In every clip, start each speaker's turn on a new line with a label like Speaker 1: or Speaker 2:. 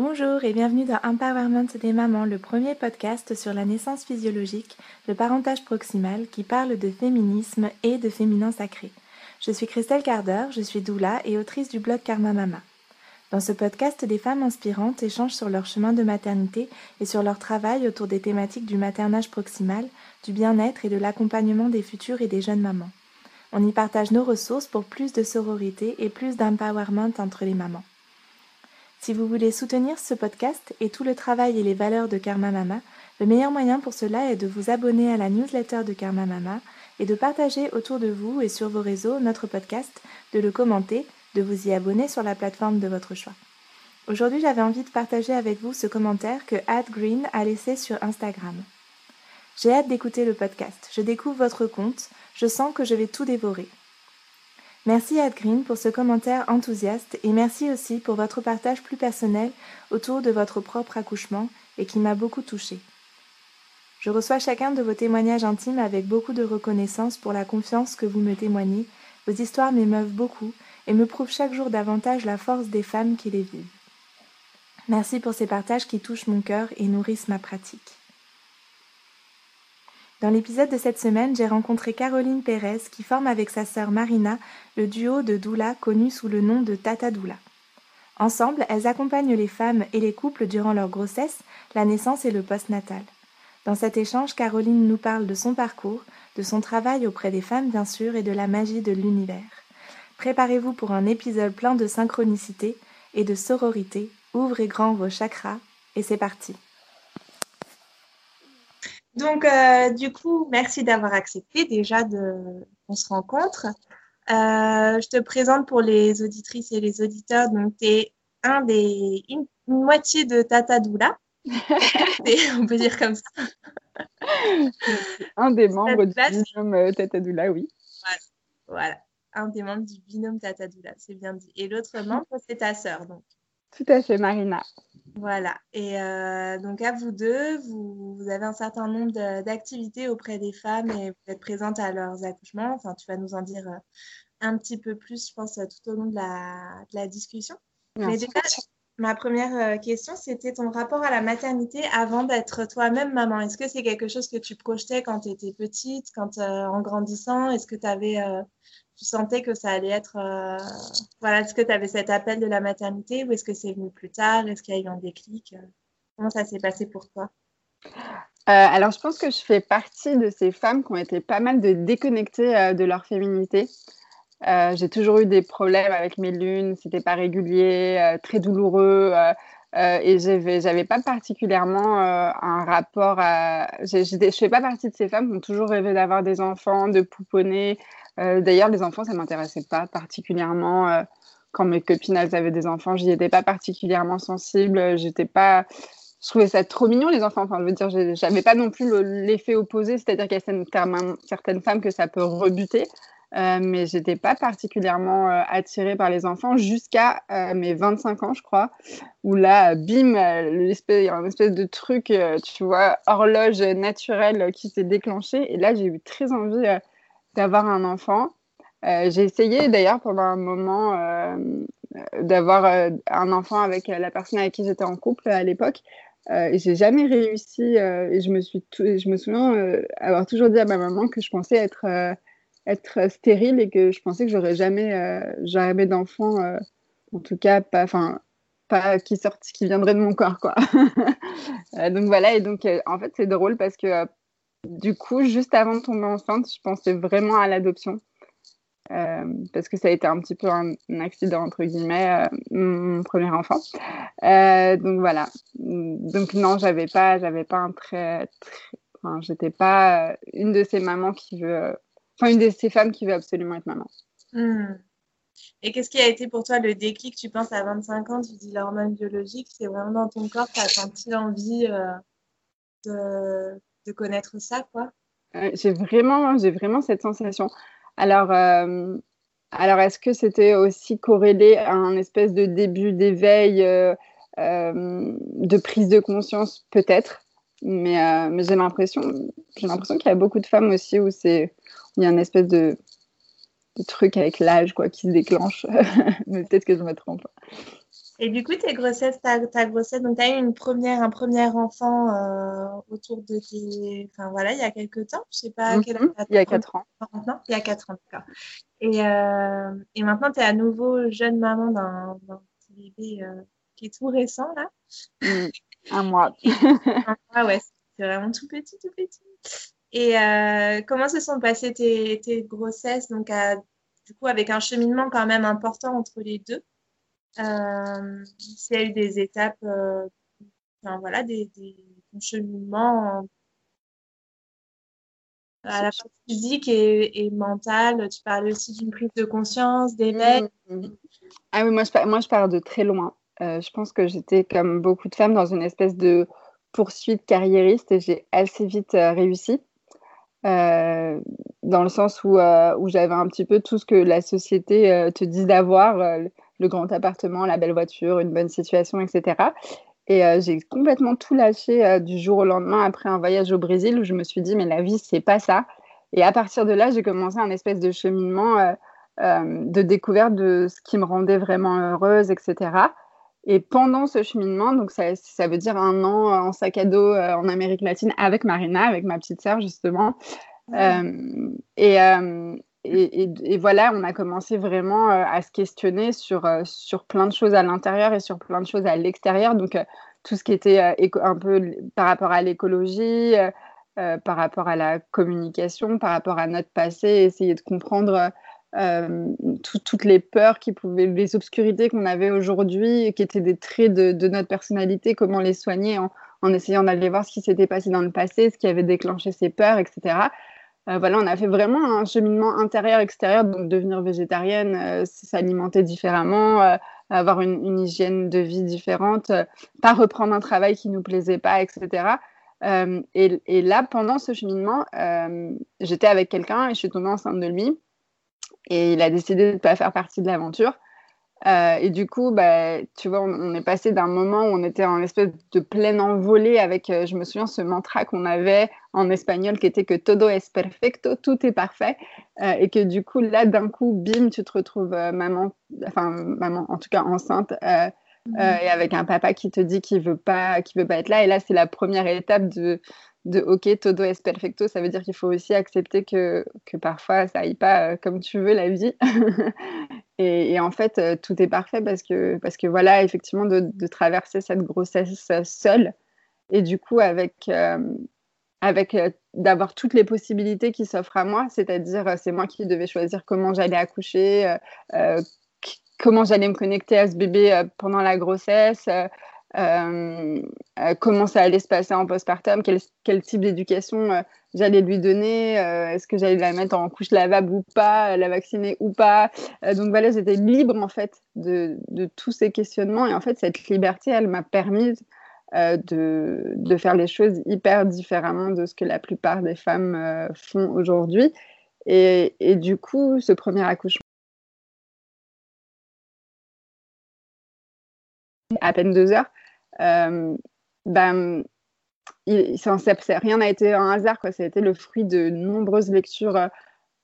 Speaker 1: Bonjour et bienvenue dans Empowerment des mamans, le premier podcast sur la naissance physiologique, le parentage proximal qui parle de féminisme et de féminin sacré. Je suis Christelle Carder, je suis doula et autrice du blog Karma Mama. Dans ce podcast, des femmes inspirantes échangent sur leur chemin de maternité et sur leur travail autour des thématiques du maternage proximal, du bien-être et de l'accompagnement des futures et des jeunes mamans. On y partage nos ressources pour plus de sororité et plus d'empowerment entre les mamans. Si vous voulez soutenir ce podcast et tout le travail et les valeurs de Karma Mama, le meilleur moyen pour cela est de vous abonner à la newsletter de Karma Mama et de partager autour de vous et sur vos réseaux notre podcast, de le commenter, de vous y abonner sur la plateforme de votre choix. Aujourd'hui, j'avais envie de partager avec vous ce commentaire que Ad Green a laissé sur Instagram. J'ai hâte d'écouter le podcast. Je découvre votre compte. Je sens que je vais tout dévorer. Merci Ad Green pour ce commentaire enthousiaste et merci aussi pour votre partage plus personnel autour de votre propre accouchement et qui m'a beaucoup touchée. Je reçois chacun de vos témoignages intimes avec beaucoup de reconnaissance pour la confiance que vous me témoignez. Vos histoires m'émeuvent beaucoup et me prouvent chaque jour davantage la force des femmes qui les vivent. Merci pour ces partages qui touchent mon cœur et nourrissent ma pratique. Dans l'épisode de cette semaine, j'ai rencontré Caroline Pérez qui forme avec sa sœur Marina le duo de doula connu sous le nom de Tata Doula. Ensemble, elles accompagnent les femmes et les couples durant leur grossesse, la naissance et le postnatal. Dans cet échange, Caroline nous parle de son parcours, de son travail auprès des femmes bien sûr et de la magie de l'univers. Préparez-vous pour un épisode plein de synchronicité et de sororité. Ouvrez grand vos chakras et c'est parti. Donc, euh, du coup, merci d'avoir accepté déjà de qu'on se rencontre. Euh, je te présente pour les auditrices et les auditeurs. Donc, tu es un des, une, moitié de Tata Doula. on peut dire comme ça.
Speaker 2: un des membres du binôme euh, Tata Doula, oui.
Speaker 1: Voilà. un des membres du binôme Tata Doula, c'est bien dit. Et l'autre membre, c'est ta sœur, donc.
Speaker 2: Tout à fait, Marina.
Speaker 1: Voilà. Et euh, donc, à vous deux, vous, avez un certain nombre d'activités auprès des femmes et vous êtes présente à leurs accouchements. Enfin, tu vas nous en dire euh, un petit peu plus, je pense, tout au long de la, discussion. Mais déjà, ma première euh, question, c'était ton rapport à la maternité avant d'être toi-même maman. Est-ce que c'est quelque chose que tu projetais quand tu étais petite, quand en grandissant? Est-ce que tu avais sentais que ça allait être. Euh, voilà, est-ce que tu avais cet appel de la maternité ou est-ce que c'est venu plus tard? Est-ce qu'il y a eu un déclic? Comment ça s'est passé pour toi?
Speaker 2: Euh, alors, je pense que je fais partie de ces femmes qui ont été pas mal de déconnectées euh, de leur féminité. J'ai toujours eu des problèmes avec mes lunes, c'était pas régulier, très douloureux. et j'avais pas particulièrement un rapport à. Je fais pas partie de ces femmes qui ont toujours rêvé d'avoir des enfants, de pouponner, euh, d'ailleurs, les enfants, ça m'intéressait pas particulièrement. Euh, quand mes copines elles avaient des enfants, j'y étais pas particulièrement sensible. J'étais pas, je trouvais ça trop mignon les enfants. Enfin, je veux dire, j'avais pas non plus l'effet opposé, c'est-à-dire qu'il y a certaines femmes que ça peut rebuter. Euh, mais j'étais pas particulièrement euh, attirée par les enfants jusqu'à mes 25 ans, je crois, où là, bim, il y a une espèce de truc, tu vois, horloge naturelle qui s'est déclenchée. Et là, j'ai eu très envie d'avoir un enfant. Euh, j'ai essayé d'ailleurs pendant un moment euh, d'avoir euh, un enfant avec la personne avec qui j'étais en couple à l'époque. et j'ai jamais réussi. et je me, suis je me souviens avoir toujours dit à ma maman que je pensais être, être stérile et que je pensais que j'aurais jamais, jamais d'enfant. en tout cas, pas, pas qui sortent, qui viendrait de mon corps, quoi. donc voilà. Et donc, en fait, c'est drôle parce que du coup, juste avant de tomber enceinte, je pensais vraiment à l'adoption. Euh, parce que ça a été un petit peu un, accident, entre guillemets, euh, mon premier enfant. Euh, donc voilà. Donc non, j'avais pas, j'avais pas un très, enfin, j'étais pas une de ces mamans qui veut, enfin, une de ces femmes qui veut absolument être maman.
Speaker 1: Hmm. Et qu'est-ce qui a été pour toi le déclic Tu penses à 25 ans, tu dis l'hormone biologique, c'est vraiment dans ton corps, tu as senti l'envie de de connaître ça, quoi?
Speaker 2: j'ai vraiment, j'ai vraiment cette sensation. Alors, euh, alors est-ce que c'était aussi corrélé à un espèce de début d'éveil, euh, euh, de prise de conscience, peut-être? Mais, mais j'ai l'impression, j'ai l'impression qu'il y a beaucoup de femmes aussi où c'est, il y a une espèce de, de truc avec l'âge, quoi, qui se déclenche. mais peut-être que je me trompe.
Speaker 1: Et du coup, tes grossesses, ta, ta grossesse, donc tu as eu une première, un premier enfant euh, autour de tes. Enfin voilà, il y a quelques temps, je sais pas quel
Speaker 2: âge. Il y a 4 ans.
Speaker 1: Maintenant Il y a 4 ans, d'accord. Et, euh, et maintenant, tu es à nouveau jeune maman d'un petit bébé euh, qui est tout récent, là.
Speaker 2: Mmh, un mois.
Speaker 1: ah ouais, c'est vraiment tout petit, tout petit. Et euh, comment se sont passées tes, tes grossesses? Donc, à, du coup, avec un cheminement quand même important entre les deux. Euh, S'il y a eu des étapes, euh, enfin, voilà, des, des cheminements à la fois physique et, et mentale. Tu parlais aussi d'une prise de conscience, d'éveil.
Speaker 2: Mmh, mmh. Ah oui, moi je, moi je pars de très loin. Euh, je pense que j'étais comme beaucoup de femmes dans une espèce de poursuite carriériste et j'ai assez vite euh, réussi. Euh, dans le sens où, où j'avais un petit peu tout ce que la société te dit d'avoir, le grand appartement, la belle voiture, une bonne situation, etc. Et j'ai complètement tout lâché du jour au lendemain après un voyage au Brésil où je me suis dit, mais la vie, c'est pas ça. Et à partir de là, j'ai commencé un espèce de cheminement de découverte de ce qui me rendait vraiment heureuse, etc. Et pendant ce cheminement, donc ça, ça, veut dire un an en sac à dos euh, en Amérique latine avec Marina, avec ma petite sœur justement. Euh, et, euh, et, et, voilà, on a commencé vraiment à se questionner sur, sur plein de choses à l'intérieur et sur plein de choses à l'extérieur. Donc tout ce qui était un peu par rapport à l'écologie, par rapport à la communication, par rapport à notre passé, essayer de comprendre euh, toutes les peurs qui pouvaient, les obscurités qu'on avait aujourd'hui, qui étaient des traits de, notre personnalité, comment les soigner en, essayant d'aller voir ce qui s'était passé dans le passé, ce qui avait déclenché ces peurs, etc. Euh, voilà, on a fait vraiment un cheminement intérieur-extérieur, donc devenir végétarienne, euh, s'alimenter différemment, avoir une, hygiène de vie différente, pas reprendre un travail qui nous plaisait pas, etc. Et, et, là, pendant ce cheminement, j'étais avec quelqu'un et je suis tombée enceinte de lui. Et il a décidé de ne pas faire partie de l'aventure. Euh, et du coup, bah, tu vois, on, est passé d'un moment où on était en espèce de pleine envolée avec, euh, je me souviens, ce mantra qu'on avait en espagnol qui était que todo es perfecto, tout est parfait. Euh, et que du coup, là, d'un coup, bim, tu te retrouves maman, enfin, maman, en tout cas enceinte, mmh. et avec un papa qui te dit qu'il veut pas, qu'il veut pas être là. Et là, c'est la première étape de, de OK, todo es perfecto, ça veut dire qu'il faut aussi accepter que, que parfois ça aille pas euh, comme tu veux la vie. et, en fait, euh, tout est parfait parce que, parce que voilà, effectivement, de, traverser cette grossesse seule et du coup, avec, euh, avec d'avoir toutes les possibilités qui s'offrent à moi, c'est-à-dire c'est moi qui devais choisir comment j'allais accoucher, comment j'allais me connecter à ce bébé pendant la grossesse. Euh, euh, comment ça allait se passer en postpartum, quel, quel type d'éducation euh, j'allais lui donner, est-ce que j'allais la mettre en couche lavable ou pas, la vacciner ou pas? donc voilà, j'étais libre en fait de, tous ces questionnements et en fait cette liberté, elle m'a permis de, faire les choses hyper différemment de ce que la plupart des femmes font aujourd'hui. Et, du coup, ce premier accouchement à peine deux heures, euh, ben, rien n'a été un hasard, quoi. Ça a été le fruit de nombreuses lectures euh,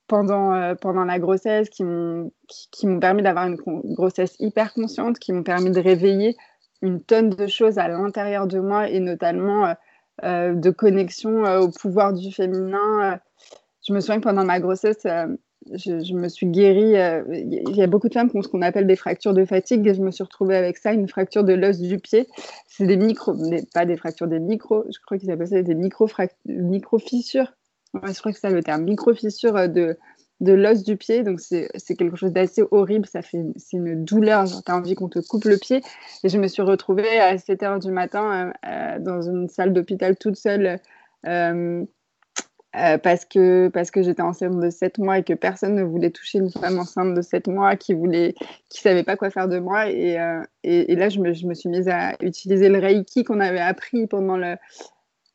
Speaker 2: pendant, euh, pendant la grossesse qui m'ont qui, m'ont permis d'avoir une grossesse hyper consciente, qui m'ont permis de réveiller une tonne de choses à l'intérieur de moi et notamment de connexion au pouvoir du féminin. je me souviens que pendant ma grossesse, je, me suis guérie. Il y a beaucoup de femmes qui ont ce qu'on appelle des fractures de fatigue je me suis retrouvée avec ça, une fracture de l'os du pied. C'est des micro, pas des fractures, des micros, je crois qu'ils appellent ça des micro-fissures. je crois que c'est le terme, micro-fissures de, de l'os du pied. Donc, c'est quelque chose d'assez horrible. C'est une douleur. Tu as envie qu'on te coupe le pied. Et je me suis retrouvée à 7 h du matin euh, euh, dans une salle d'hôpital toute seule. Euh, euh, parce que, parce que j'étais enceinte de 7 mois et que personne ne voulait toucher une femme enceinte de 7 mois qui voulait, qui savait pas quoi faire de moi. Et, euh, et, là, je me, je me, suis mise à utiliser le Reiki qu'on avait appris pendant le,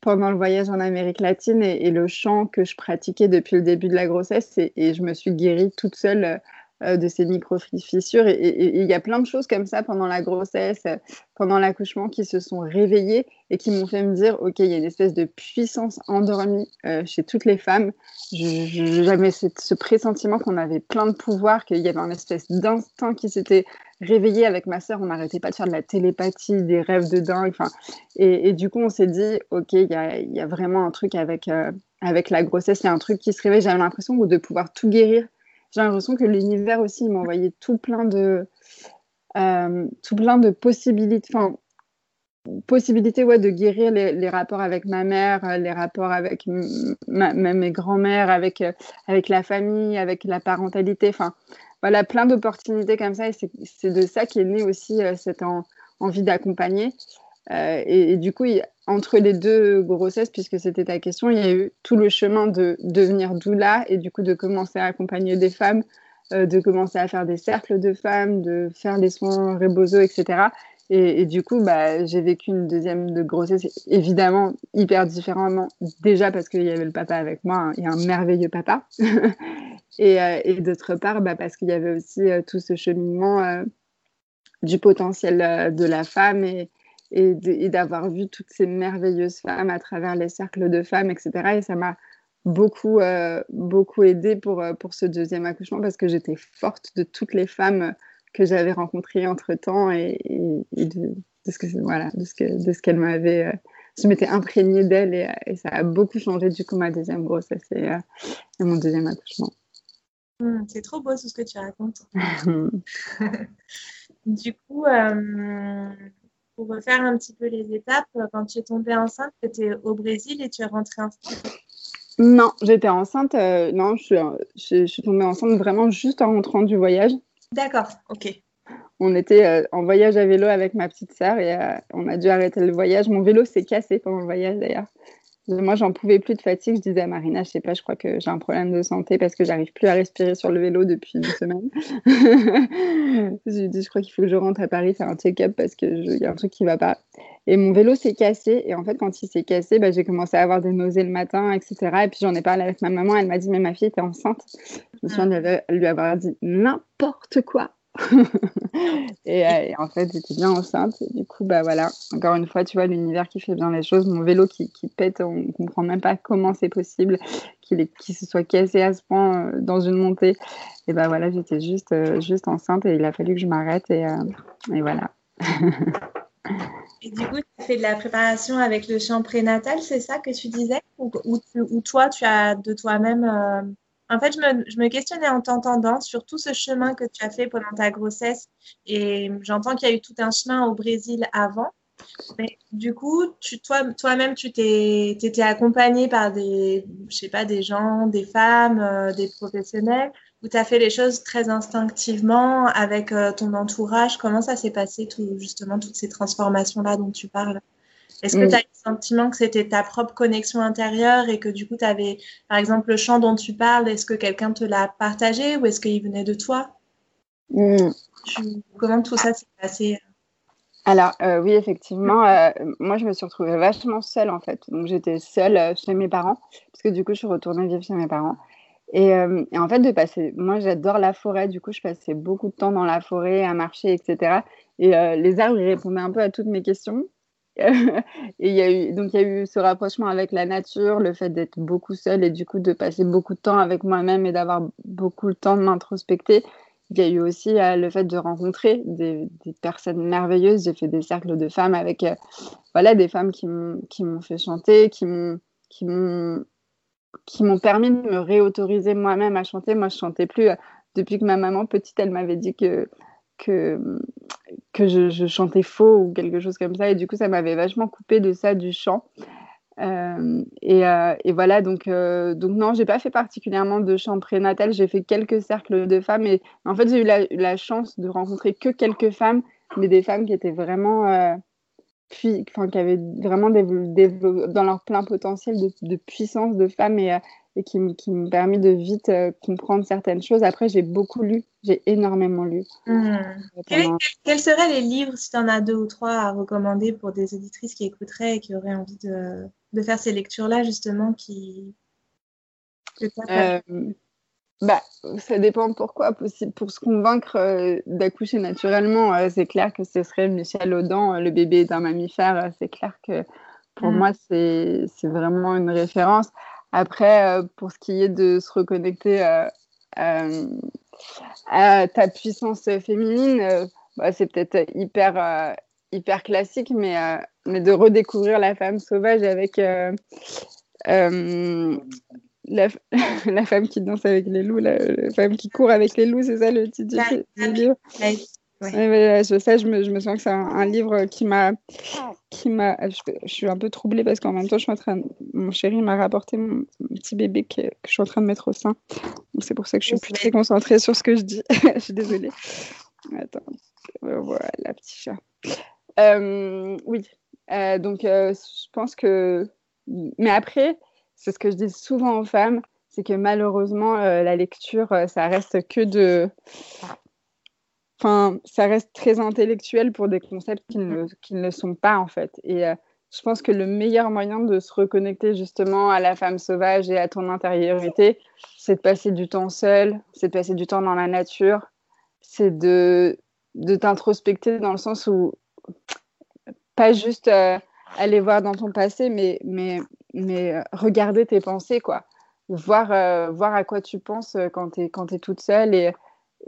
Speaker 2: pendant le voyage en Amérique latine et, le chant que je pratiquais depuis le début de la grossesse. Et, et je me suis guérie toute seule euh, de ces micro-fissures. Et il y a plein de choses comme ça pendant la grossesse, euh, pendant l'accouchement, qui se sont réveillées et qui m'ont fait me dire, OK, il y a une espèce de puissance endormie euh, chez toutes les femmes. J'avais ce pressentiment qu'on avait plein de pouvoir, qu'il y avait un espèce d'instinct qui s'était réveillée avec ma sœur, on n'arrêtait pas de faire de la télépathie, des rêves de dingue. Et, et, du coup, on s'est dit, OK, il y a, vraiment un truc avec, euh, avec la grossesse, il y a un truc qui se réveille. J'avais l'impression de pouvoir tout guérir. J'ai l'impression que l'univers aussi m'envoyait tout plein de, euh, tout plein de possibilités. Enfin, possibilité ouais, de guérir les, rapports avec ma mère, euh, les rapports avec ma, mes grands-mères, avec, euh, avec la famille, avec la parentalité. Enfin, voilà, plein d'opportunités comme ça. Et c'est de ça qui est né aussi cette en, envie d'accompagner. Et, et, du coup, il, entre les deux grossesses, puisque c'était ta question, il y a eu tout le chemin de devenir doula et du coup de commencer à accompagner des femmes, euh, de commencer à faire des cercles de femmes, de faire des soins rebozo, etc. Et, du coup, bah, j'ai vécu une deuxième de grossesse, évidemment, hyper différemment. Déjà parce qu'il y avait le papa avec moi, hein, et un merveilleux papa. et, euh, et d'autre part, bah, parce qu'il y avait aussi euh, tout ce cheminement du potentiel de la femme et, et d'avoir vu toutes ces merveilleuses femmes à travers les cercles de femmes, etc. Et ça m'a beaucoup, euh, beaucoup aidé pour, pour ce deuxième accouchement parce que j'étais forte de toutes les femmes que j'avais rencontré entre temps et, et, et de, de, ce que voilà de ce que de ce qu'elle m'avait euh, je m'étais imprégnée d'elle et, et, ça a beaucoup changé du coup ma deuxième grossesse et, euh, et mon deuxième accouchement
Speaker 3: mmh, c'est trop beau tout ce que tu racontes du coup euh, pour refaire un petit peu les étapes quand tu es tombée enceinte tu étais au Brésil et tu es rentrée en France
Speaker 2: non j'étais enceinte euh, non je suis, je, je suis tombée enceinte vraiment juste en rentrant du voyage
Speaker 3: D'accord, ok.
Speaker 2: On était euh, en voyage à vélo avec ma petite sœur et euh, on a dû arrêter le voyage. Mon vélo s'est cassé pendant le voyage d'ailleurs. Moi, j'en pouvais plus de fatigue. Je disais à Marina, je sais pas, je crois que j'ai un problème de santé parce que j'arrive plus à respirer sur le vélo depuis une semaine. je lui dis, je crois qu'il faut que je rentre à Paris faire un check-up parce qu'il y a un truc qui va pas. Et mon vélo s'est cassé. Et en fait, quand il s'est cassé, bah, j'ai commencé à avoir des nausées le matin, etc. Et puis j'en ai parlé avec ma maman. Elle m'a dit, mais ma fille était enceinte. Je me souviens de lui avoir dit n'importe quoi. et, euh, et, en fait, j'étais bien enceinte. Et du coup, bah voilà, encore une fois, tu vois, l'univers qui fait bien les choses. Mon vélo qui, pète, on ne comprend même pas comment c'est possible qu'il qu se soit cassé à ce point euh, dans une montée. Et bah voilà, j'étais juste, euh, juste enceinte et il a fallu que je m'arrête. Et, voilà.
Speaker 3: et du coup, tu fais de la préparation avec le champ prénatal, c'est ça que tu disais? Ou, toi, tu as de toi-même en fait, je me, questionnais en t'entendant sur tout ce chemin que tu as fait pendant ta grossesse. Et j'entends qu'il y a eu tout un chemin au Brésil avant. Mais du coup, toi-même, tu t'es, étais accompagnée par des, je sais pas, des gens, des femmes, euh, des professionnels, ou tu as fait les choses très instinctivement avec euh, ton entourage? Comment ça s'est passé, tout, justement, toutes ces transformations-là dont tu parles? Est-ce que tu as eu le sentiment que c'était ta propre connexion intérieure et que du coup, tu avais, par exemple, le chant dont tu parles, est-ce que quelqu'un te l'a partagé ou est-ce qu'il venait de toi?
Speaker 2: Mmh.
Speaker 3: tu, Comment tout ça s'est passé?
Speaker 2: Alors euh, oui, effectivement, euh, moi je me suis retrouvée vachement seule en fait. Donc j'étais seule euh, chez mes parents, parce que du coup je suis retournée vivre chez mes parents. Et, et en fait de passer, moi j'adore la forêt, du coup je passais beaucoup de temps dans la forêt à marcher, etc. Et les arbres ils répondaient un peu à toutes mes questions. et il y a eu donc il y a eu ce rapprochement avec la nature, le fait d'être beaucoup seule et du coup de passer beaucoup de temps avec moi-même et d'avoir beaucoup le temps de m'introspecter. Il y a eu aussi euh, le fait de rencontrer des, personnes merveilleuses. J'ai fait des cercles de femmes avec euh, voilà des femmes qui m'ont fait chanter, qui m'ont qui m'ont qui m'ont permis de me réautoriser moi-même à chanter. Moi, je chantais plus euh, depuis que ma maman petite, elle m'avait dit que que, que je, chantais faux ou quelque chose comme ça. Et du coup, ça m'avait vachement coupé de ça, du chant. Euh, et, euh, et, voilà, donc, euh, donc non, j'ai pas fait particulièrement de chant prénatal. J'ai fait quelques cercles de femmes. Et en fait, j'ai eu la, chance de rencontrer que quelques femmes, mais des femmes qui étaient vraiment. Euh, puis, enfin, qui avaient vraiment des, des, dans leur plein potentiel de, de puissance de femmes et, et qui, qui m'ont permis de vite euh, comprendre certaines choses. Après, j'ai beaucoup lu, j'ai énormément lu.
Speaker 3: Mmh. Quels, quels seraient les livres, si tu en as deux ou trois, à recommander pour des auditrices qui écouteraient et qui auraient envie de, de faire ces lectures-là, justement, qui...
Speaker 2: Euh, bah, ça dépend pourquoi. Pour, pour se convaincre euh, d'accoucher naturellement, c'est clair que ce serait Michel Audin, Le bébé d'un mammifère. c'est clair que pour mmh. moi, c'est vraiment une référence. Après, euh, pour ce qui est de se reconnecter euh, euh, à ta puissance féminine, bah, c'est peut-être hyper, hyper classique, mais, mais de redécouvrir la femme sauvage avec la, la, femme qui danse avec les loups, la, femme qui court avec les loups, c'est ça le titre du livre? Ouais. ça, je me, je souviens que c'est un, livre qui m'a. qui m'a je, suis un peu troublée parce qu'en même temps, je suis en train mon chéri m'a rapporté mon, petit bébé que, que, je suis en train de mettre au sein. C'est pour ça que je suis plus très concentrée sur ce que je dis. je suis désolée. Attends. Voilà, petit chat. Euh, oui. Euh, donc, euh, je pense que. Mais après, c'est ce que je dis souvent aux femmes c'est que malheureusement, la lecture, ça reste que de enfin, ça reste très intellectuel pour des concepts qui ne, qui ne le sont pas en fait. Et euh, je pense que le meilleur moyen de se reconnecter justement à la femme sauvage et à ton intériorité, c'est de passer du temps seul, c'est de passer du temps dans la nature, c'est de, de t'introspecter dans le sens où pas juste euh, aller voir dans ton passé, mais, mais, mais euh, regarder tes pensées, quoi. Voir, voir à quoi tu penses quand tu es, es toute seule et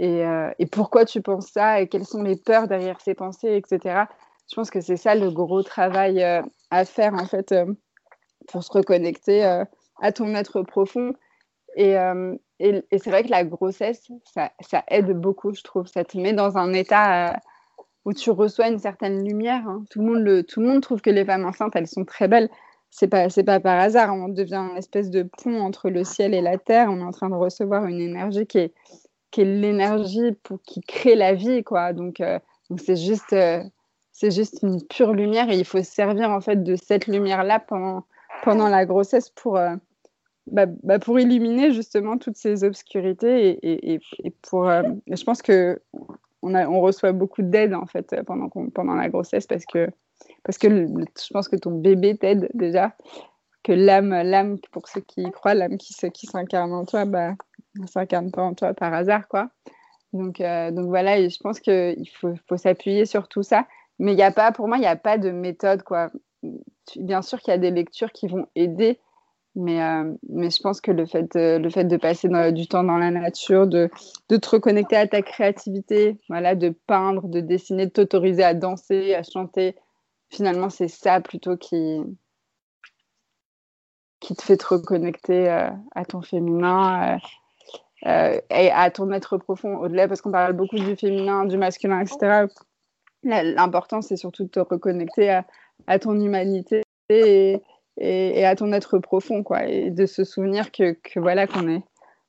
Speaker 2: euh, et, pourquoi tu penses ça et quelles sont les peurs derrière ces pensées, etc. Je pense que c'est ça le gros travail euh, à faire en fait euh, pour se reconnecter à ton être profond. Et, c'est vrai que la grossesse, ça, aide beaucoup, je trouve. Ça te met dans un état où tu reçois une certaine lumière. Hein. Tout, le monde tout le monde trouve que les femmes enceintes, elles sont très belles. C'est pas, pas par hasard. On devient une espèce de pont entre le ciel et la terre. On est en train de recevoir une énergie qui est, qui est l'énergie qui crée la vie, quoi. Donc, euh, c'est juste, euh, c'est juste une pure lumière et il faut se servir en fait de cette lumière-là pendant, pendant la grossesse pour, euh, bah, bah, pour illuminer justement toutes ces obscurités et, et pour, je pense que on, a, on reçoit beaucoup d'aide en fait pendant, pendant la grossesse parce que, parce que je pense que ton bébé t'aide déjà que l'âme, l'âme pour ceux qui y croient, l'âme qui, qui s'incarne en toi, bah, ne s'incarne pas en toi par hasard, quoi. Donc, euh, donc voilà, je pense qu'il faut, faut s'appuyer sur tout ça. Mais il n'y a pas, pour moi, il n'y a pas de méthode, quoi. Bien sûr qu'il y a des lectures qui vont aider, mais, euh, mais je pense que le fait de, le fait de passer du temps dans la nature, de, de te reconnecter à ta créativité, voilà, de peindre, de dessiner, de t'autoriser à danser, à chanter, finalement, c'est ça plutôt qui, qui te fait te reconnecter euh, à ton féminin euh, euh, et à ton être profond au-delà, parce qu'on parle beaucoup du féminin, du masculin, etc. L'important, c'est surtout de te reconnecter à, ton humanité et, et, à ton être profond, quoi, et de se souvenir que, voilà qu'on est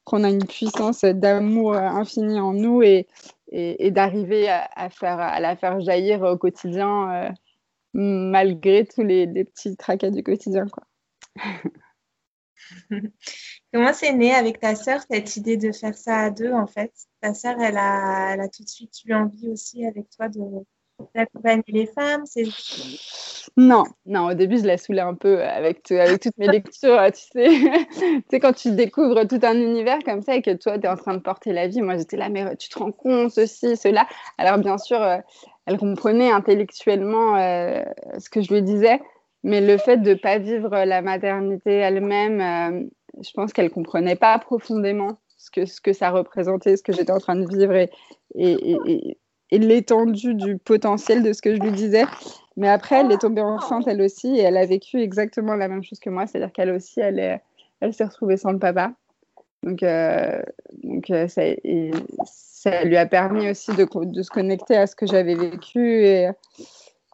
Speaker 2: qu'on a une puissance d'amour infini en nous et, et, d'arriver à, faire, à la faire jaillir au quotidien malgré tous les, les petits tracas du quotidien. Quoi.
Speaker 1: Comment c'est né avec ta sœur cette idée de faire ça à deux en fait? Ta sœur, elle a, tout de suite eu envie aussi avec toi de d'accompagner les femmes
Speaker 2: Non, non, au début je la saoulais un peu avec, avec toutes mes lectures, tu sais. tu sais, quand tu découvres tout un univers comme ça et que toi tu es en train de porter la vie, moi j'étais là, mais tu te rends compte, ceci, cela. Alors bien sûr, euh, elle comprenait intellectuellement euh, ce que je lui disais, mais le fait de ne pas vivre la maternité elle-même, euh, je pense qu'elle comprenait pas profondément ce que, ce que ça représentait, ce que j'étais en train de vivre et, l'étendue du potentiel de ce que je lui disais. Mais après, elle est tombée enceinte elle aussi et elle a vécu exactement la même chose que moi, c'est-à-dire qu'elle aussi, elle, est, elle s'est retrouvée sans le papa. Donc, euh, donc euh, ça, ça, lui a permis aussi de, se connecter à ce que j'avais vécu et,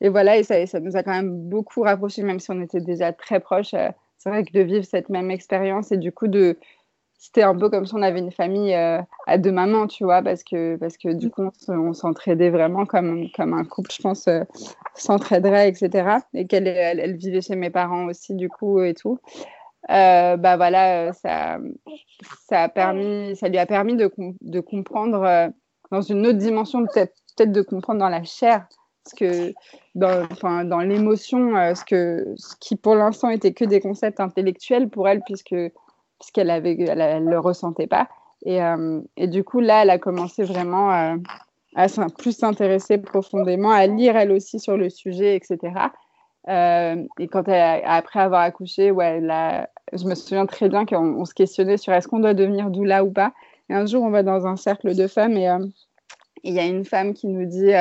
Speaker 2: voilà, et ça, ça, nous a quand même beaucoup rapprochés, même si on était déjà très proches. Euh, c'est vrai que de vivre cette même expérience et du coup de c'était un peu comme si on avait une famille euh, à deux mamans, tu vois, parce que, parce que du coup, on s'entraidait vraiment comme, comme un couple, je pense, euh, s'entraiderait, etc. Et qu'elle elle, vivait chez mes parents aussi, du coup, et tout. bah voilà, ça, ça, a permis, ça lui a permis de, de comprendre dans une autre dimension, peut-être peut de comprendre dans la chair que dans, l'émotion, euh, ce, ce qui pour l'instant était que des concepts intellectuels pour elle, puisque puisqu'elle avait, elle, le ressentait pas. Et, euh, et, du coup, là, elle a commencé vraiment euh, à plus s'intéresser profondément, à lire elle aussi sur le sujet, etc. et quand après avoir accouché, ouais, je me souviens très bien qu'on se questionnait sur est-ce qu'on doit devenir doula ou pas. Et un jour, on va dans un cercle de femmes et il y a une femme qui nous dit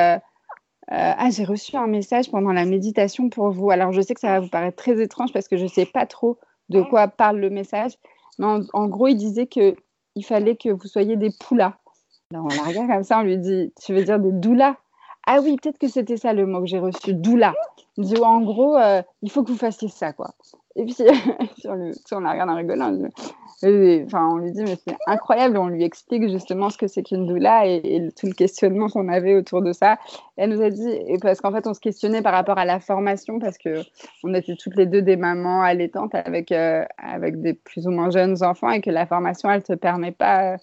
Speaker 2: Ah, j'ai reçu un message pendant la méditation pour vous. Alors, je sais que ça va vous paraître très étrange parce que je ne sais pas trop de quoi parle le message. Mais en, gros, il disait qu'il fallait que vous soyez des poulas. Alors, on la regarde comme ça, on lui dit Tu veux dire des doulas? Ah oui, peut-être que c'était ça le mot que j'ai reçu, doula. Il dit En gros, il faut que vous fassiez ça, quoi. Et puis, sur on la regarde en rigolant. Enfin, on lui dit, mais c'est incroyable. On lui explique justement ce que c'est qu'une doula et, tout le questionnement qu'on avait autour de ça. elle nous a dit, parce qu'en fait, on se questionnait par rapport à la formation, parce que on était toutes les deux des mamans allaitantes avec, euh, avec des plus ou moins jeunes enfants et que la formation, elle ne te permet pas. Euh,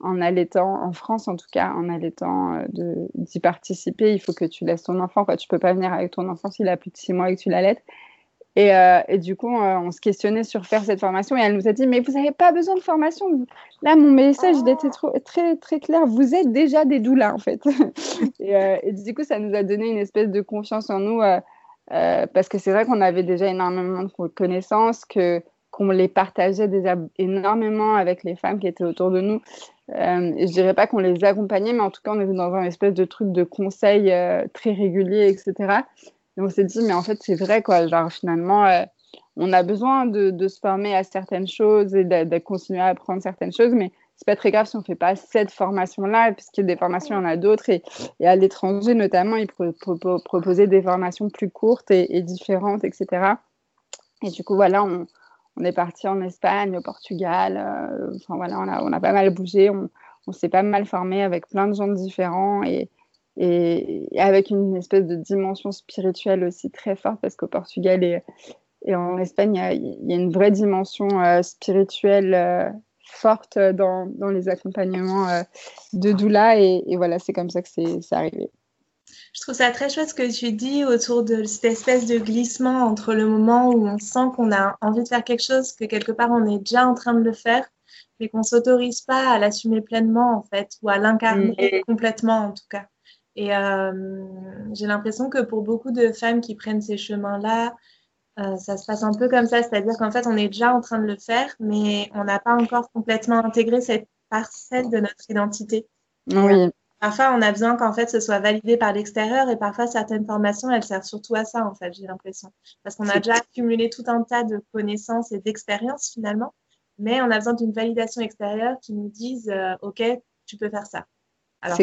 Speaker 2: en allaitant, en France en tout cas, en allaitant, euh, d'y participer, il faut que tu laisses ton enfant. Quoi. Tu peux pas venir avec ton enfant s'il a plus de six mois et que tu l'allaites. Et, euh, et, du coup, euh, on se questionnait sur faire cette formation et elle nous a dit, mais vous n'avez pas besoin de formation. Là, mon message, il était trop, très, très clair. Vous êtes déjà des doulas, en fait. et, euh, et, du coup, ça nous a donné une espèce de confiance en nous parce que c'est vrai qu'on avait déjà énormément de connaissances, que, qu'on les partageait déjà énormément avec les femmes qui étaient autour de nous. et je dirais pas qu'on les accompagnait, mais en tout cas, on était dans un espèce de truc de conseil très régulier, etc. Et on s'est dit, mais en fait, c'est vrai, quoi. Genre, finalement, euh, on a besoin de, se former à certaines choses et de, continuer à apprendre certaines choses, mais c'est pas très grave si on fait pas cette formation-là, puisqu'il y a des formations, il y en a d'autres. Et, à l'étranger, notamment, ils proposaient des formations plus courtes et, différentes, etc. Et du coup, voilà, on, on est parti en Espagne, au Portugal. Euh, enfin, voilà, on a, on a pas mal bougé. On, on s'est pas mal formé avec plein de gens différents. Et, et, avec une espèce de dimension spirituelle aussi très forte parce qu'au Portugal et, et, en Espagne, il y, a une vraie dimension euh, spirituelle euh, forte dans, dans, les accompagnements euh, de doula et, et voilà, c'est comme ça que c'est arrivé.
Speaker 1: Je trouve ça très chouette ce que tu dis autour de cette espèce de glissement entre le moment où on sent qu'on a envie de faire quelque chose, que quelque part on est déjà en train de le faire, mais qu'on s'autorise pas à l'assumer pleinement en fait, ou à l'incarner mmh. complètement en tout cas. Et euh, j'ai l'impression que pour beaucoup de femmes qui prennent ces chemins-là, euh, ça se passe un peu comme ça, c'est-à-dire qu'en fait, on est déjà en train de le faire, mais on n'a pas encore complètement intégré cette parcelle de notre identité. Oui. Parfois, on a besoin qu'en fait, ce soit validé par l'extérieur et parfois, certaines formations, elles servent surtout à ça, en fait, j'ai l'impression. Parce qu'on a déjà accumulé tout un tas de connaissances et d'expériences, finalement, mais on a besoin d'une validation extérieure qui nous dise, euh, OK, tu peux faire ça.
Speaker 2: Alors,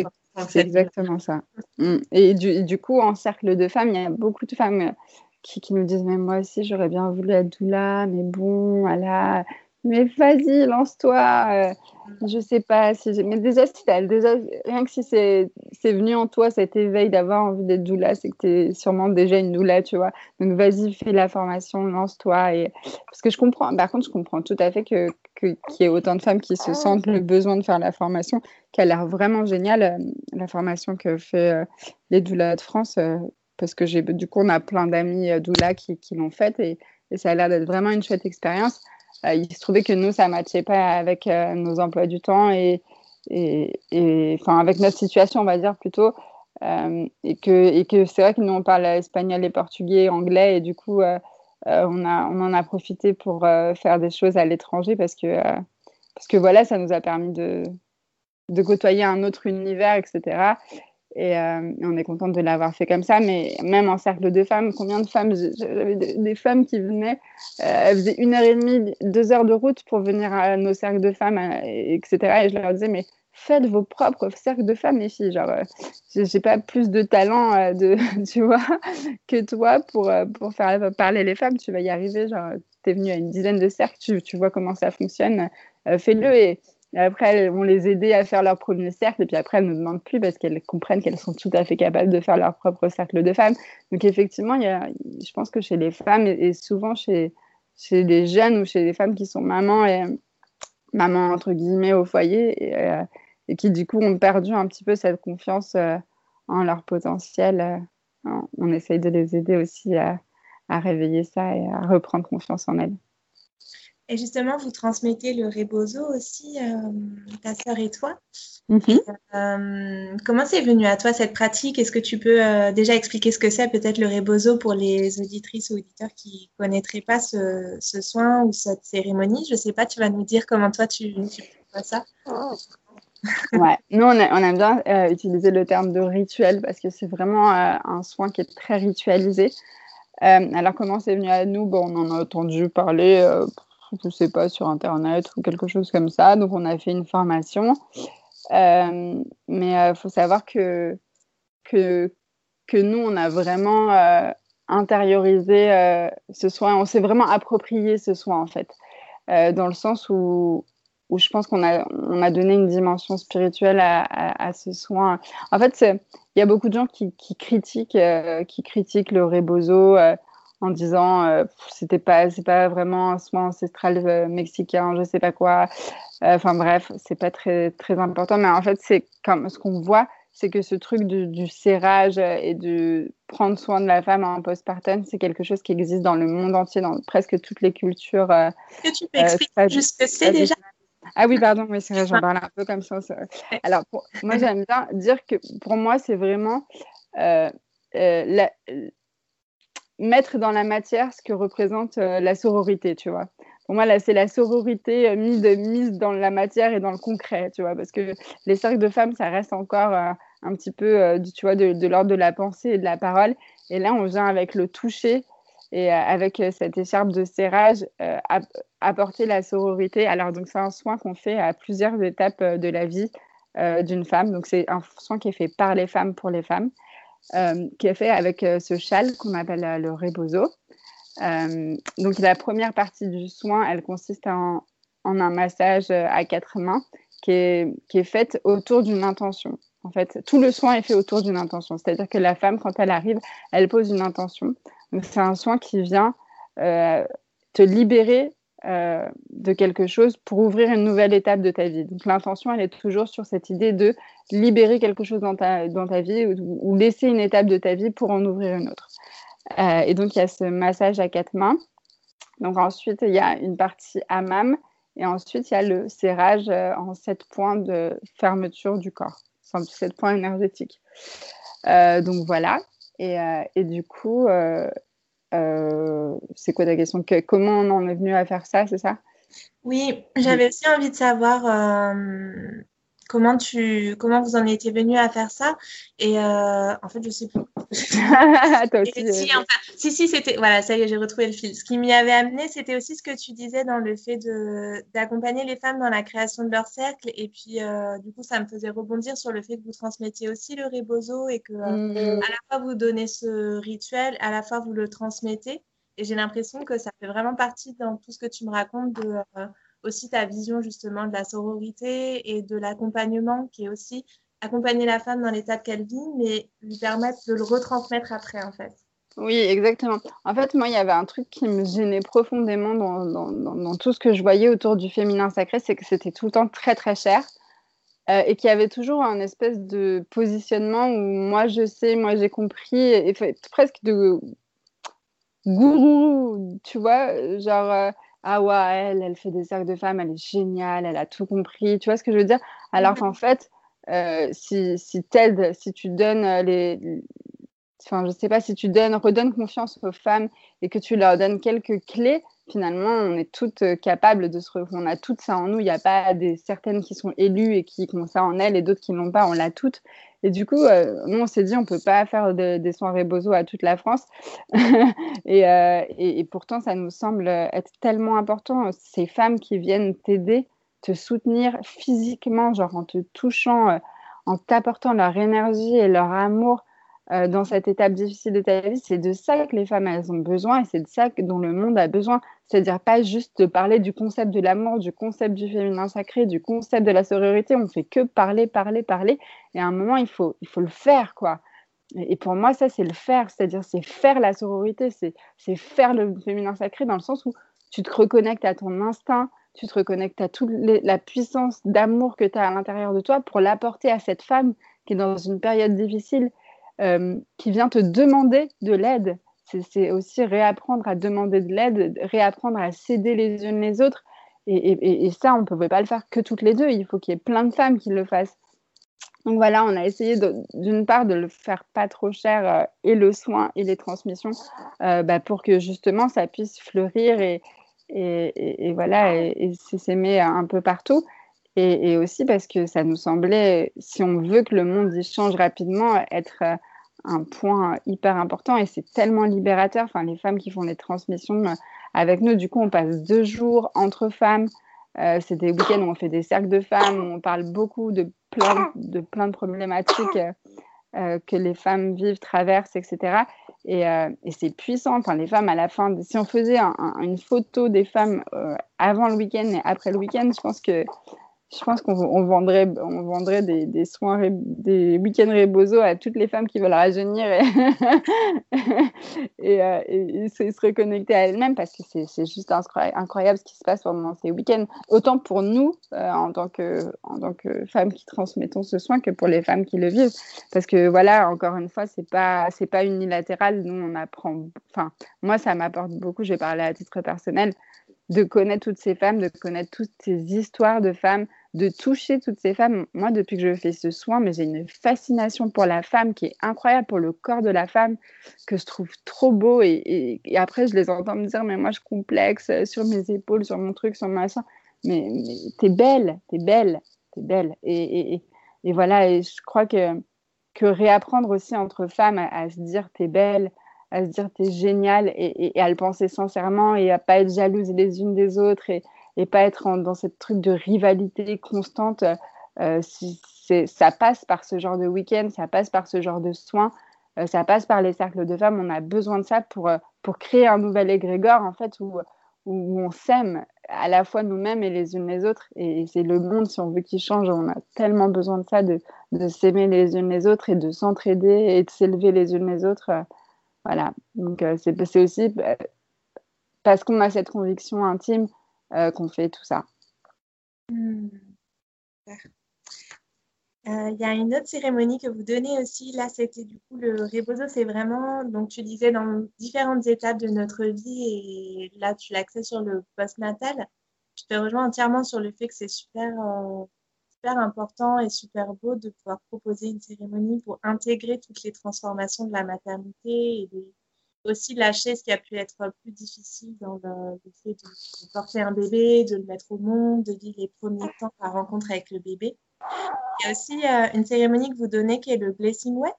Speaker 2: c'est exactement ça. Mm. Et du, du, coup, en cercle de femmes, il y a beaucoup de femmes qui, qui nous disent, mais moi aussi, j'aurais bien voulu être doula, mais bon, voilà, mais vas-y, lance-toi. Euh, je sais pas si Mais déjà, si déjà, rien que si c'est venu en toi cet éveil d'avoir envie d'être doula, c'est que tu es sûrement déjà une doula, tu vois. Donc vas-y, fais la formation, lance-toi. Et... Parce que je comprends, par contre, je comprends tout à fait que, qu'il y ait autant de femmes qui se sentent le besoin de faire la formation, qui a l'air vraiment géniale, euh, la formation que fait euh, les doulas de France. parce que j'ai du coup, on a plein d'amis doulas qui, qui l'ont faite et, et ça a l'air d'être vraiment une chouette expérience. Euh, il se trouvait que nous, ça ne matchait pas avec euh, nos emplois du temps et, avec notre situation, on va dire plutôt. Euh, et que, et que c'est vrai que nous, on parle espagnol et portugais, anglais, et du coup, on, a, on en a profité pour faire des choses à l'étranger parce que, parce que voilà, ça nous a permis de, de côtoyer un autre univers, etc. Et euh, on est contente de l'avoir fait comme ça. Mais même en cercle de femmes, combien de femmes J'avais des, femmes qui venaient, euh, elles faisaient une heure et demie, deux heures de route pour venir à nos cercles de femmes, euh, etc. Et je leur disais, mais faites vos propres cercles de femmes, les filles. Genre, j'ai pas plus de talent, de, tu vois, que toi pour, pour faire parler les femmes. Tu vas y arriver. Genre, tu es venu à une dizaine de cercles, tu, tu vois comment ça fonctionne. Fais-le. Et et après, vont les aider à faire leur premier cercle. Et puis après, elles ne nous demandent plus parce qu'elles comprennent qu'elles sont tout à fait capables de faire leur propre cercle de femmes. Donc effectivement, il y a, je pense que chez les femmes et, souvent chez, chez les jeunes ou chez les femmes qui sont mamans et mamans entre guillemets au foyer et, euh, qui du coup ont perdu un petit peu cette confiance euh, en leur potentiel, euh, on essaye de les aider aussi à, à réveiller ça et à reprendre confiance en elles.
Speaker 1: Et justement, vous transmettez le rebozo aussi, euh, ta sœur et toi. Mhm. Euh, comment c'est venu à toi cette pratique? Est-ce que tu peux euh, déjà expliquer ce que c'est peut-être le rebozo pour les auditrices ou auditeurs qui ne connaîtraient pas ce, soin ou cette cérémonie? Je ne sais pas, tu vas nous dire comment toi tu, tu fais ça
Speaker 2: ouais, nous on, aime bien euh, utiliser le terme de rituel parce que c'est vraiment euh, un soin qui est très ritualisé. alors comment c'est venu à nous? Bon, On en a entendu parler, je sais pas, sur Internet ou quelque chose comme ça. Donc on a fait une formation. mais il faut savoir que, que, que nous, on a vraiment intériorisé euh, ce soin, on s'est vraiment approprié ce soin en fait, euh, dans le sens où, où je pense qu'on a, on donné une dimension spirituelle à, ce soin. En fait, il y a beaucoup de gens qui, qui critiquent, euh, qui critiquent le rebozo en disant c'était pas, c'est pas vraiment un soin ancestral mexicain, je sais pas quoi. Enfin bref, c'est pas très, très important, mais en fait, c'est comme ce qu'on voit, c'est que ce truc du, serrage et de prendre soin de la femme en postpartum, c'est quelque chose qui existe dans le monde entier, dans presque toutes les cultures.
Speaker 1: Euh, que tu peux expliquer euh, juste ce que c'est déjà
Speaker 2: ah oui, pardon, mais c'est vrai, j'en parle un peu comme ça. Alors, moi, j'aime bien dire que pour moi, c'est vraiment euh, mettre dans la matière ce que représente la sororité, tu vois pour moi, là, c'est la sororité euh, mise, dans la matière et dans le concret, tu vois, parce que les cercles de femmes, ça reste encore euh, un petit peu, euh, tu vois, de, l'ordre de la pensée et de la parole. Et là, on vient avec le toucher et avec cette écharpe de serrage apporter la sororité. Alors, donc, c'est un soin qu'on fait à plusieurs étapes de la vie d'une femme. Donc, c'est un soin qui est fait par les femmes pour les femmes, qui est fait avec ce châle qu'on appelle le rebozo. Euh, donc la première partie du soin, elle consiste en, un massage euh, à quatre mains qui est, qui faite autour d'une intention. En fait, tout le soin est fait autour d'une intention. C'est-à-dire que la femme, quand elle arrive, elle pose une intention. Donc c'est un soin qui vient euh, te libérer de quelque chose pour ouvrir une nouvelle étape de ta vie. Donc l'intention, elle est toujours sur cette idée de libérer quelque chose dans ta, dans ta vie ou laisser une étape de ta vie pour en ouvrir une autre. Euh, et donc, il y a ce massage à quatre mains. Donc, ensuite, il y a une partie hammam. Et ensuite, il y a le serrage euh, en sept points de fermeture du corps, sept points énergétiques. Euh, donc, voilà. Et, et du coup, c'est quoi ta question Comment on en est venu à faire ça, c'est ça?
Speaker 1: Oui, j'avais aussi envie de savoir comment tu comment vous en étiez venu à faire ça? Et euh, en fait je sais plus. Toi aussi, si, euh, si, si c'était voilà ça y est j'ai retrouvé le fil. Ce qui m'y avait amené c'était aussi ce que tu disais dans le fait de d'accompagner les femmes dans la création de leur cercle. Et puis euh, du coup ça me faisait rebondir sur le fait que vous transmettiez aussi le rebozo et que mm. à la fois vous donnez ce rituel à la fois vous le transmettez. Et j'ai l'impression que ça fait vraiment partie dans tout ce que tu me racontes de aussi ta vision justement de la sororité et de l'accompagnement qui est aussi accompagner la femme dans l'état qu'elle vit, mais lui permettre de le retransmettre après en fait.
Speaker 2: Oui, exactement. En fait, moi, il y avait un truc qui me gênait profondément dans, dans, tout ce que je voyais autour du féminin sacré, c'est que c'était tout le temps très très cher euh, et qu'il y avait toujours un espèce de positionnement où moi je sais, moi j'ai compris, et, presque de gourou, tu vois, genre. Euh, ah ouais, elle, elle fait des cercles de femmes, elle est géniale, elle a tout compris. Tu vois ce que je veux dire? Alors qu'en fait, euh, si, si t'aides, si tu donnes euh, les, enfin, je sais pas, si tu donnes, redonnes confiance aux femmes et que tu leur donnes quelques clés, finalement, on est toutes euh, capables de se, on a toutes ça en nous. Il n'y a pas des certaines qui sont élues et qui ont ça en elles et d'autres qui n'ont pas. On l'a toutes. Et du coup, euh, nous, on s'est dit, on peut pas faire des soirées bozo à toute la France. Euh, et, pourtant, ça nous semble être tellement important. Ces femmes qui viennent t'aider, te soutenir physiquement, genre en te touchant, en t'apportant leur énergie et leur amour euh, dans cette étape difficile de ta vie, c'est de ça que les femmes elles ont besoin et c'est de ça dont le monde a besoin. C'est-à-dire pas juste de parler du concept de l'amour, du concept du féminin sacré, du concept de la sororité. On fait que parler, parler, parler. Et à un moment, il faut, il faut le faire, quoi. Et pour moi, ça, c'est le faire. C'est-à-dire, c'est faire la sororité, c'est faire le féminin sacré dans le sens où tu te reconnectes à ton instinct, tu te reconnectes à toute la puissance d'amour que tu as à l'intérieur de toi pour l'apporter à cette femme qui est dans une période difficile euh, qui vient te demander de l'aide. C'est aussi réapprendre à demander de l'aide, réapprendre à s'aider les unes les autres. Et, ça, on ne pouvait pas le faire que toutes les deux. Il faut qu'il y ait plein de femmes qui le fassent. Donc voilà, on a essayé d'une part de le faire pas trop cher euh, et le soin et les transmissions euh, bah, pour que justement ça puisse fleurir et, voilà et, s'aimer un peu partout. Et, aussi parce que ça nous semblait, si on veut que le monde y change rapidement, être un point hyper important et c'est tellement libérateur. Enfin, les femmes qui font les transmissions avec nous, du coup, on passe deux jours entre femmes. c'est des week-ends où on fait des cercles de femmes, où on parle beaucoup de plein de, problématiques euh, que les femmes vivent, traversent, etc. Et, euh, c'est puissant. Enfin, les femmes, à la fin, si on faisait une photo des femmes euh, avant le week-end et après le week-end, je pense que je pense qu'on vendrait, on vendrait des, soins, des week-ends rebozo à toutes les femmes qui veulent rajeunir et, euh, se, reconnecter à elles-mêmes parce que c'est juste incroyable ce qui se passe pendant ces week-ends. Autant pour nous, euh, en, tant que, femmes qui transmettons ce soin, que pour les femmes qui le vivent. Parce que voilà, encore une fois, c'est pas, pas unilatéral. Nous, on apprend. Enfin, moi, ça m'apporte beaucoup. Je vais parler à titre personnel de connaître toutes ces femmes, de connaître toutes ces histoires de femmes, de toucher toutes ces femmes. Moi, depuis que je fais ce soin, mais j'ai une fascination pour la femme qui est incroyable, pour le corps de la femme, que je trouve trop beau. Et, après, je les entends me dire, mais moi, je complexe euh, sur mes épaules, sur mon truc, sur mon machin. Mais, t'es belle, t'es belle, t'es belle. Et, voilà, et je crois que, que réapprendre aussi entre femmes à se dire, t'es belle, à se dire t'es génial et, à le penser sincèrement et à pas être jalouse les unes des autres et, et pas être dans cette truc de rivalité constante. Euh, ça passe par ce genre de week-end, ça passe par ce genre de soins, euh, ça passe par les cercles de femmes. On a besoin de ça pour, euh, pour créer un nouvel égrégore en fait où, où on s'aime à la fois nous-mêmes et les unes les autres. Et, c'est le monde, si on veut qu'il change, on a tellement besoin de ça, de, de s'aimer les unes les autres et de s'entraider et de s'élever les unes les autres. Voilà, donc c'est aussi parce qu'on a cette conviction intime qu'on fait tout ça.
Speaker 1: Hmm. Euh, il y a une autre cérémonie que vous donnez aussi. Là, c'était du coup le rebozo. C'est vraiment, donc tu disais, dans différentes étapes de notre vie. Et là, tu l'accès sur le post-natal. Je te rejoins entièrement sur le fait que c'est super, super important et super beau de pouvoir proposer une cérémonie pour intégrer toutes les transformations de la maternité et aussi lâcher ce qui a pu être plus difficile dans le, fait de, porter un bébé, de le mettre au monde, de vivre les premiers temps par rencontre avec le bébé. Il y a aussi euh, une cérémonie que vous donnez qui est le Blessing Way.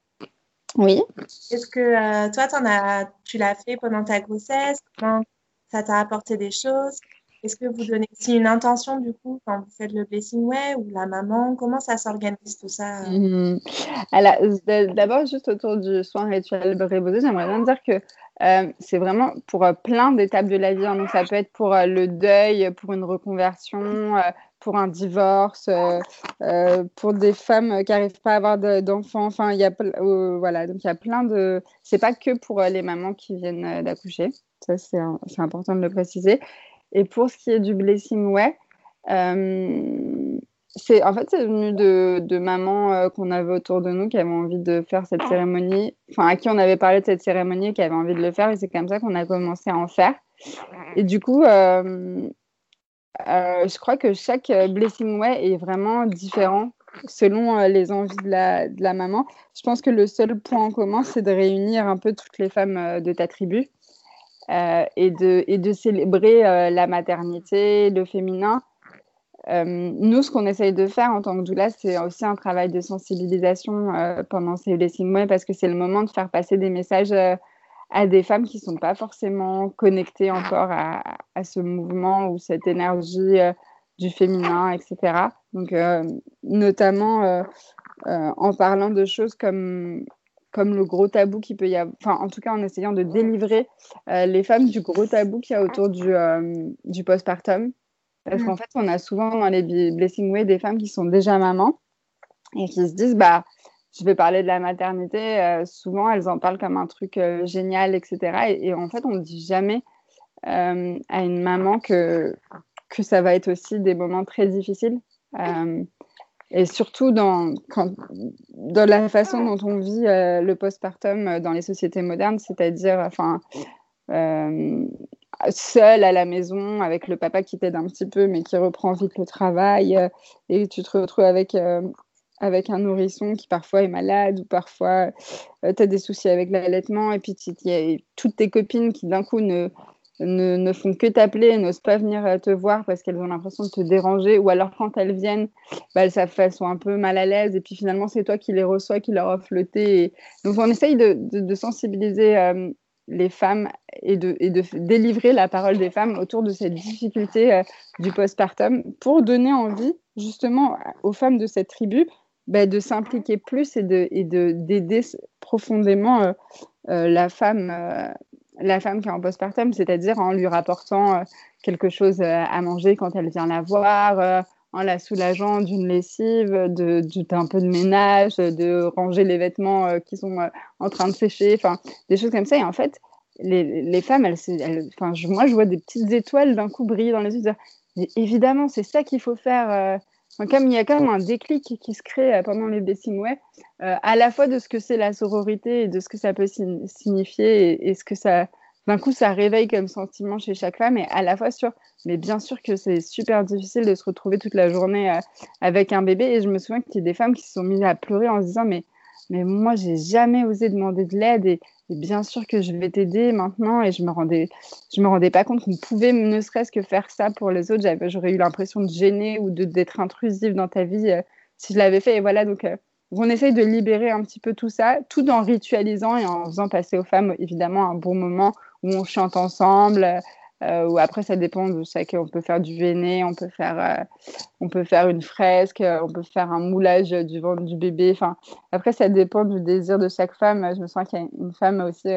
Speaker 2: Oui.
Speaker 1: Est-ce que euh, toi, en as, tu l'as fait pendant ta grossesse? Comment ça t'a apporté des choses? Est-ce que vous donnez aussi une intention du coup quand vous faites le blessing way ou la maman? Comment ça s'organise tout ça?
Speaker 2: Mmh. D'abord, juste autour du soin rituel rebozo, j'aimerais bien dire que euh, c'est vraiment pour euh, plein d'étapes de la vie. Hein. Donc, ça peut être pour euh, le deuil, pour une reconversion, pour un divorce, pour des femmes qui n'arrivent pas à avoir d'enfants. enfin, il y a voilà, donc il y a plein de. C'est pas que pour les mamans qui viennent d'accoucher. Ça, c'est important de le préciser. Et pour ce qui est du Blessing Way, euh, c'est en fait c'est venu de, de mamans euh, qu'on avait autour de nous qui avaient envie de faire cette cérémonie, enfin à qui on avait parlé de cette cérémonie et qui avaient envie de le faire et c'est comme ça qu'on a commencé à en faire. Et du coup, euh, je crois que chaque Blessing Way est vraiment différent selon les envies de la maman. Je pense que le seul point en commun, c'est de réunir un peu toutes les femmes de ta tribu. Euh, et, de, célébrer euh, la maternité, le féminin. Euh, nous, ce qu'on essaye de faire en tant que doula, c'est aussi un travail de sensibilisation pendant ces blessing mois parce que c'est le moment de faire passer des messages à des femmes qui ne sont pas forcément connectées encore à ce mouvement ou cette énergie du féminin, etc. Donc, notamment en parlant de choses comme comme le gros tabou qui peut y avoir, enfin en tout cas en essayant de délivrer euh, les femmes du gros tabou qu'il y a autour du, euh, du postpartum. Parce qu'en mm. fait, on a souvent dans les Blessing Way des femmes qui sont déjà mamans et qui se disent, bah, je vais parler de la maternité. Euh, souvent, elles en parlent comme un truc génial, etc. Et, et, en fait, on ne dit jamais à une maman que, que ça va être aussi des moments très difficiles et surtout dans, quand, dans la façon dont on vit euh, le postpartum euh, dans les sociétés modernes, c'est-à-dire enfin, euh, seul à la maison avec le papa qui t'aide un petit peu mais qui reprend vite le travail et tu te retrouves avec, avec un nourrisson qui parfois est malade ou parfois tu as des soucis avec l'allaitement et puis il y a toutes tes copines qui d'un coup ne ne, font que t'appeler, n'osent pas venir te voir parce qu'elles ont l'impression de te déranger, ou alors quand elles viennent, bah, elles, sont un peu mal à l'aise, et puis finalement c'est toi qui les reçois, qui leur offre le thé. Donc on essaye de, sensibiliser les femmes et de, délivrer la parole des femmes autour de cette difficulté du postpartum pour donner envie justement aux femmes de cette tribu bah, de s'impliquer plus et d'aider profondément la femme la femme qui est en postpartum, c'est-à-dire en lui rapportant euh, quelque chose euh, à manger quand elle vient la voir, euh, en la soulageant d'une lessive, d'un peu de ménage, de ranger les vêtements qui sont en train de sécher, enfin des choses comme ça. Et en fait, les, femmes, elles, elles moi, je vois des petites étoiles d'un coup briller dans les yeux. Évidemment, c'est ça qu'il faut faire. Il y a quand même un déclic qui se crée pendant les Blessing Way, à la fois de ce que c'est la sororité et de ce que ça peut signifier et, ce que ça, d'un coup, ça réveille comme sentiment chez chaque femme et à la fois sur, mais bien sûr que c'est super difficile de se retrouver toute la journée avec un bébé et je me souviens qu'il y a des femmes qui se sont mises à pleurer en se disant mais mais moi j'ai jamais osé demander de l'aide bien sûr que je vais t'aider maintenant et je me rendais je me rendais pas compte qu'on pouvait ne serait-ce que faire ça pour les autres j'aurais eu l'impression de gêner ou d'être intrusive dans ta vie si je l'avais fait et voilà donc on essaye de libérer un petit peu tout ça, tout en ritualisant et en faisant passer aux femmes évidemment un bon moment où on chante ensemble. Euh, ou après ça dépend de chacun. On peut faire du véné, on peut faire, euh, on peut faire une fresque, on peut faire un moulage du ventre du bébé. Enfin, après ça dépend du désir de chaque femme. Je me sens qu'il y a une femme aussi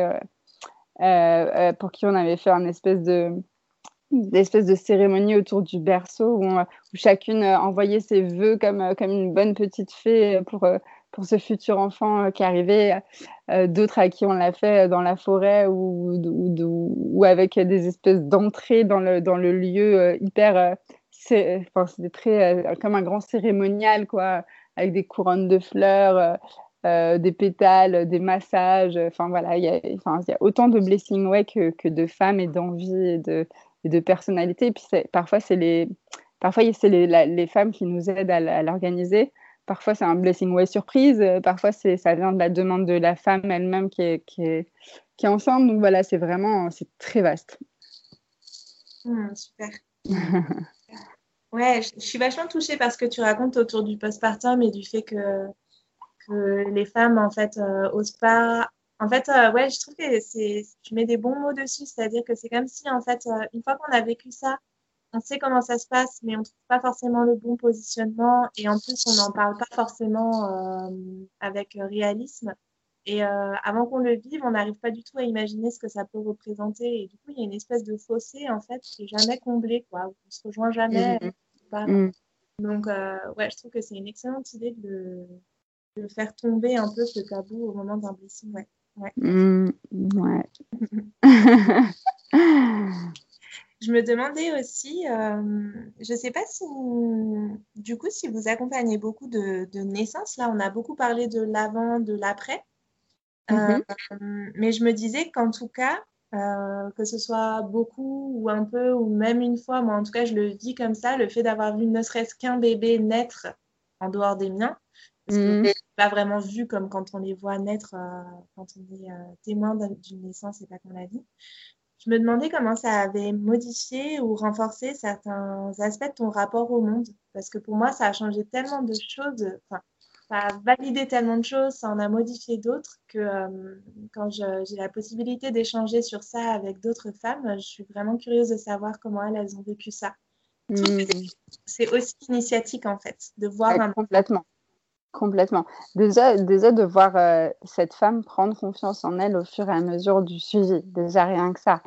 Speaker 2: euh, pour qui on avait fait un espèce de d'espèces de cérémonie autour du berceau où, chacune envoyait ses vœux comme, comme une bonne petite fée pour, pour ce futur enfant qui arrivait. D'autres à qui on l'a fait dans la forêt ou, avec des espèces d'entrées dans le, lieu hyper. C'était très comme un grand cérémonial, quoi, avec des couronnes de fleurs. des pétales, des massages. Enfin voilà, il y, a autant de blessing que, de femmes et d'envie et de, de personnalité. Et puis parfois, c'est les, les, les, femmes qui nous aident à, l'organiser. Parfois, c'est un blessing way surprise. Parfois, c'est, ça vient de la demande de la femme elle-même qui est, qui est, qui est ensemble. Donc voilà, c'est vraiment, c'est très vaste.
Speaker 1: Hmm, super. ouais, je, suis vachement touchée parce que tu racontes autour du postpartum et du fait que, que les femmes, en fait, euh, osent pas en fait, euh, ouais, je trouve que tu mets des bons mots dessus, c'est-à-dire que c'est comme si, en fait, euh, une fois qu'on a vécu ça, on sait comment ça se passe, mais on trouve pas forcément le bon positionnement, et en plus, on n'en parle pas forcément euh, avec réalisme. Et avant qu'on le vive, on n'arrive pas du tout à imaginer ce que ça peut représenter. Et du coup, il y a une espèce de fossé, en fait, qui est jamais comblé, quoi. On se rejoint jamais. Mmh. Mmh. Donc, ouais, je trouve que c'est une excellente idée de, de faire tomber un peu ce tabou au moment d'un blessing, ouais. Ouais.
Speaker 2: Mmh,
Speaker 1: je me demandais aussi, euh, je ne sais pas si, du coup, si vous accompagnez beaucoup de, naissances. Là, on a beaucoup parlé de l'avant, de l'après. Euh, mmh mais je me disais qu'en tout cas, euh, que ce soit beaucoup ou un peu, ou même une fois, moi en tout cas, je le dis comme ça, le fait d'avoir vu ne serait-ce qu'un bébé naître en dehors des miens, parce mmh. pas vraiment vu comme quand on les voit naître, euh, quand on est euh, témoin d'une naissance et pas qu'on la vit. Je me demandais comment ça avait modifié ou renforcé certains aspects de ton rapport au monde. Parce que pour moi, ça a changé tellement de choses, enfin, ça a validé tellement de choses, ça en a modifié d'autres que euh, quand j'ai la possibilité d'échanger sur ça avec d'autres femmes, je suis vraiment curieuse de savoir comment elles, elles ont vécu ça. Mmh. C'est aussi initiatique en fait, de voir
Speaker 2: un... Complètement. Complètement. Déjà, déjà de voir euh, cette femme prendre confiance en elle au fur et à mesure du suivi, déjà rien que ça.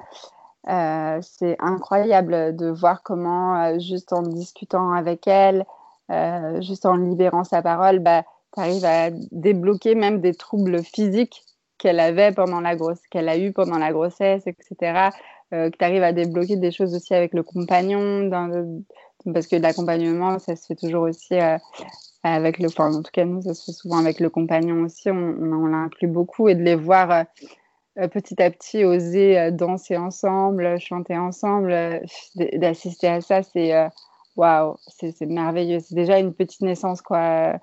Speaker 2: Euh, c'est incroyable de voir comment, euh, juste en discutant avec elle, juste en libérant sa parole, bah, tu arrives à débloquer même des troubles physiques qu'elle avait pendant la grosse, qu'elle a eu pendant la grossesse, etc. que tu arrives à débloquer des choses aussi avec le compagnon, parce que l'accompagnement, ça se fait toujours aussi avec le, enfin, en tout cas nous, ça se fait souvent avec le compagnon aussi, on, on, l'inclut beaucoup et de les voir euh, euh, petit à petit oser euh, danser ensemble, chanter ensemble, d'assister à ça, c'est waouh, c'est merveilleux. C'est déjà une petite naissance quoi.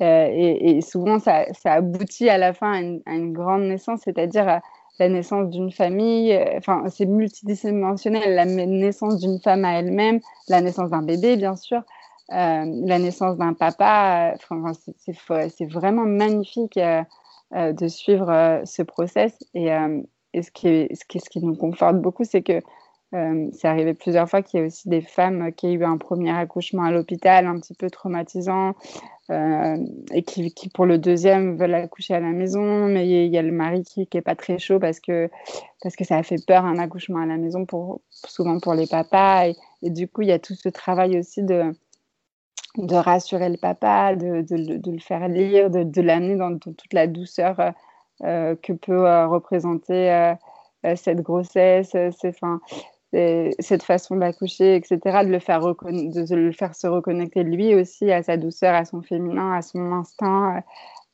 Speaker 2: Et, souvent ça, aboutit à la fin à une, grande naissance, c'est-à-dire la naissance d'une famille, enfin, c'est multidimensionnel, la naissance d'une femme à elle-même, la naissance d'un bébé, bien sûr, la naissance d'un papa. Enfin, c'est vraiment magnifique de suivre ce process. Et, ce, qui nous conforte beaucoup, c'est que euh, c'est arrivé plusieurs fois qu'il y a aussi des femmes qui ont eu un premier accouchement à l'hôpital un petit peu traumatisant euh, et qui, pour le deuxième, veulent accoucher à la maison, mais il y a le mari qui n'est pas très chaud parce que, parce que ça a fait peur un accouchement à la maison, souvent pour les papas. Et, du coup, il y a tout ce travail aussi de, de rassurer le papa, de, de, de le faire lire, de, l'amener dans, toute la douceur euh, que peut représenter cette grossesse. Cette façon d'accoucher, etc., de le, faire de le faire se reconnecter lui aussi à sa douceur, à son féminin, à son instinct.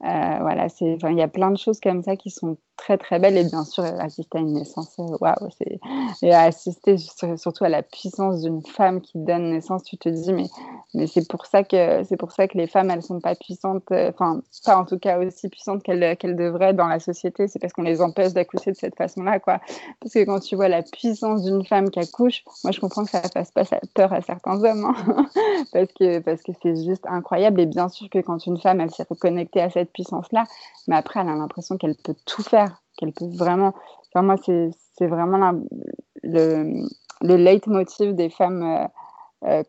Speaker 2: Euh, voilà, il y a plein de choses comme ça qui sont très très belle et bien sûr assister à une naissance euh, waouh c'est et assister surtout à la puissance d'une femme qui donne naissance tu te dis mais mais c'est pour ça que c'est pour ça que les femmes elles sont pas puissantes euh, enfin pas en tout cas aussi puissantes qu'elles qu'elles devraient dans la société. C'est parce qu'on les empêche d'accoucher de cette façon là quoi. Parce que quand tu vois la puissance d'une femme qui accouche moi je comprends que ça fasse pas peur à certains hommes hein. parce que parce que c'est juste incroyable. Et bien sûr que quand une femme elle s'est reconnectée à cette puissance là mais après elle a l'impression qu'elle peut tout faire qu'elle peut vraiment. Enfin, moi, c'est vraiment le, le leitmotiv des femmes euh, euh,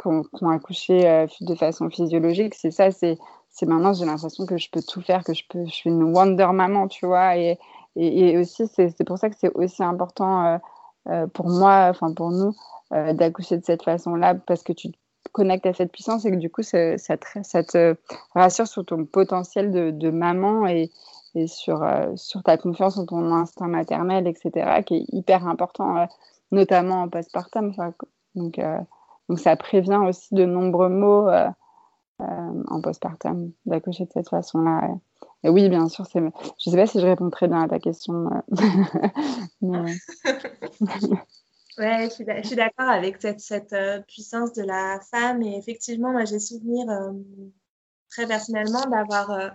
Speaker 2: qui, ont, accouché euh, de façon physiologique. C'est ça, c'est maintenant, j'ai l'impression que je peux tout faire, que je, peux, je suis une Wonder Maman, tu vois. Et, et, aussi, c'est pour ça que c'est aussi important pour moi, enfin pour nous, d'accoucher de cette façon-là, parce que tu te connectes à cette puissance et que du coup, ça, ça, te, rassure sur ton potentiel de, de maman et, et sur, euh, sur ta confiance en ton instinct maternel, etc., qui est hyper important, euh, notamment en postpartum. Donc, euh, donc, ça prévient aussi de nombreux mots en postpartum d'accoucher de cette façon-là. Et oui, bien sûr, je ne sais pas si je réponds très bien à ta question.
Speaker 1: Mais... Ouais, je suis d'accord avec cette, cette puissance de la femme. Et effectivement, moi, j'ai souvenir très personnellement d'avoir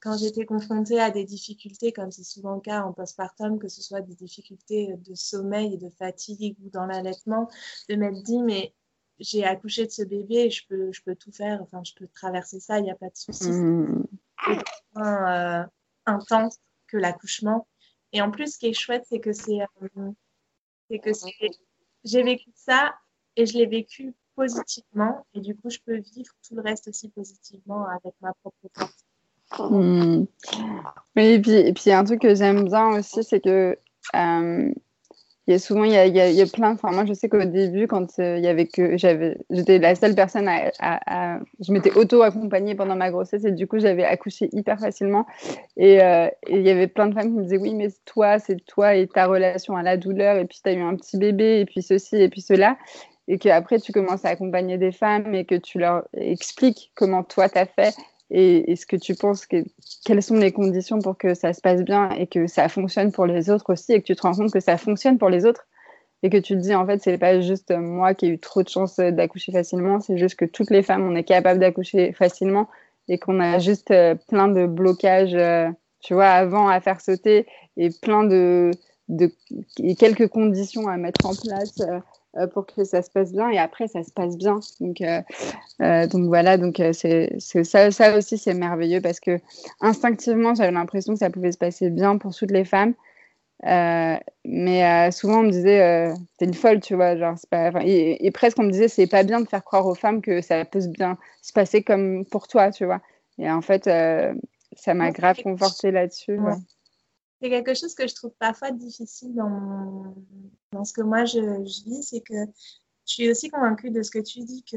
Speaker 1: quand j'étais confrontée à des difficultés, comme c'est souvent le cas en postpartum, que ce soit des difficultés de sommeil et de fatigue ou dans l'allaitement, de m'être dit, mais j'ai accouché de ce bébé et je peux, je peux tout faire, enfin, je peux traverser ça, il n'y a pas de souci. Mmh. C'est moins euh, intense que l'accouchement. Et en plus, ce qui est chouette, c'est que c'est, euh, c'est que j'ai vécu ça et je l'ai vécu positivement. Et du coup, je peux vivre tout le reste aussi positivement avec ma propre force.
Speaker 2: Hmm. et puis, et puis, un truc que j'aime bien aussi, c'est que euh, y a souvent, il y a, il y a, plein. Enfin, moi, je sais qu'au début, quand euh, il y avait que j'avais, j'étais la seule personne à, je m'étais auto-accompagnée pendant ma grossesse et du coup, j'avais accouché hyper facilement. Et, euh, il y avait plein de femmes qui me disaient, oui, mais toi, c'est toi et ta relation à la douleur. Et puis, tu as eu un petit bébé et puis ceci et puis cela. Et qu'après, tu commences à accompagner des femmes et que tu leur expliques comment toi, tu as fait et, ce que tu penses que quelles sont les conditions pour que ça se passe bien et que ça fonctionne pour les autres aussi et que tu te rends compte que ça fonctionne pour les autres et que tu te dis en fait c'est pas juste moi qui ai eu trop de chance d'accoucher facilement c'est juste que toutes les femmes on est capable d'accoucher facilement et qu'on a juste euh, plein de blocages euh, tu vois avant à faire sauter et plein de, de et quelques conditions à mettre en place euh, pour que ça se passe bien et après ça se passe bien. Donc, euh, euh, donc voilà, donc c'est ça, ça aussi c'est merveilleux parce que instinctivement j'avais l'impression que ça pouvait se passer bien pour toutes les femmes. mais souvent on me disait t'es une folle tu vois genre pas et, presque on me disait c'est pas bien de faire croire aux femmes que ça peut bien se passer comme pour toi tu vois et en fait ça m'a grave conforté là-dessus
Speaker 1: c'est quelque chose que je trouve parfois difficile dans, ce que moi je, vis, c'est que je suis aussi convaincue de ce que tu dis que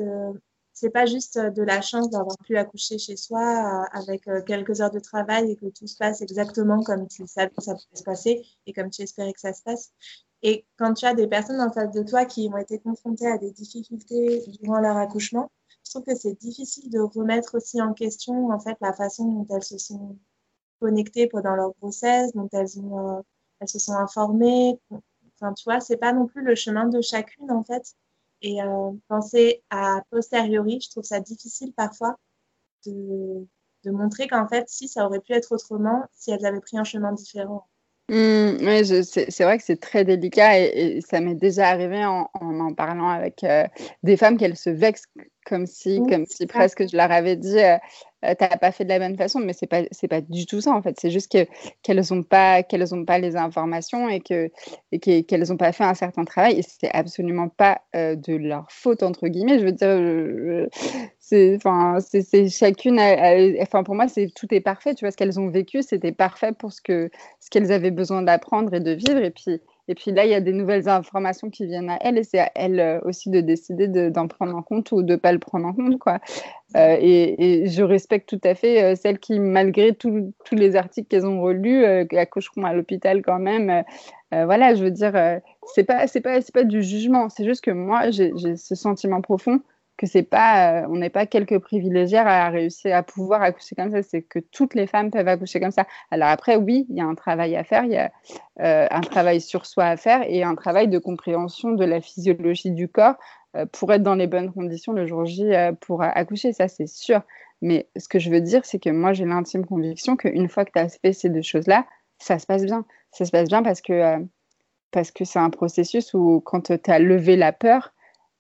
Speaker 1: c'est pas juste de la chance d'avoir pu accoucher chez soi euh, avec euh, quelques heures de travail et que tout se passe exactement comme tu savais que ça pouvait se passer et comme tu espérais que ça se passe. Et quand tu as des personnes en face de toi qui ont été confrontées à des difficultés durant leur accouchement, je trouve que c'est difficile de remettre aussi en question en fait la façon dont elles se sont connectées pendant leur grossesse, dont elles, ont, euh, elles se sont informées. Enfin, tu vois, c'est pas non plus le chemin de chacune, en fait. Et euh, penser à posteriori, je trouve ça difficile parfois de, de montrer qu'en fait, si, ça aurait pu être autrement si elles avaient pris un chemin différent.
Speaker 2: Mmh, oui, c'est vrai que c'est très délicat et, ça m'est déjà arrivé en en, parlant avec des femmes qu'elles se vexent comme si, comme si presque je leur avais dit tu n'as pas fait de la bonne façon, mais c'est pas c'est pas du tout ça en fait. C'est juste que qu'elles n'ont pas qu'elles ont pas les informations et que et qu'elles n'ont pas fait un certain travail et c'est absolument pas de leur faute entre guillemets. Je veux dire, c'est enfin c'est chacune, enfin pour moi c'est tout est parfait. Tu vois ce qu'elles ont vécu, c'était parfait pour ce que ce qu'elles avaient besoin d'apprendre et de vivre et puis et puis là, il y a des nouvelles informations qui viennent à elle et c'est à elle euh, aussi de décider d'en prendre en compte ou de ne pas le prendre en compte. Quoi. Euh, et, je respecte tout à fait euh, celles qui, malgré tous les articles qu'elles ont relus, accoucheront à l'hôpital quand même. voilà, je veux dire, c'est pas, pas, pas du jugement, c'est juste que moi, j'ai ce sentiment profond que c'est pas, euh, on n'est pas quelques privilégiés à réussir à pouvoir accoucher comme ça, c'est que toutes les femmes peuvent accoucher comme ça. Alors après, oui, il y a un travail à faire, il y a euh, un travail sur soi à faire et un travail de compréhension de la physiologie du corps euh, pour être dans les bonnes conditions le jour J pour accoucher, ça c'est sûr. Mais ce que je veux dire, c'est que moi j'ai l'intime conviction qu'une fois que tu as fait ces deux choses-là, ça se passe bien. Ça se passe bien parce que parce que c'est un processus où quand tu as levé la peur,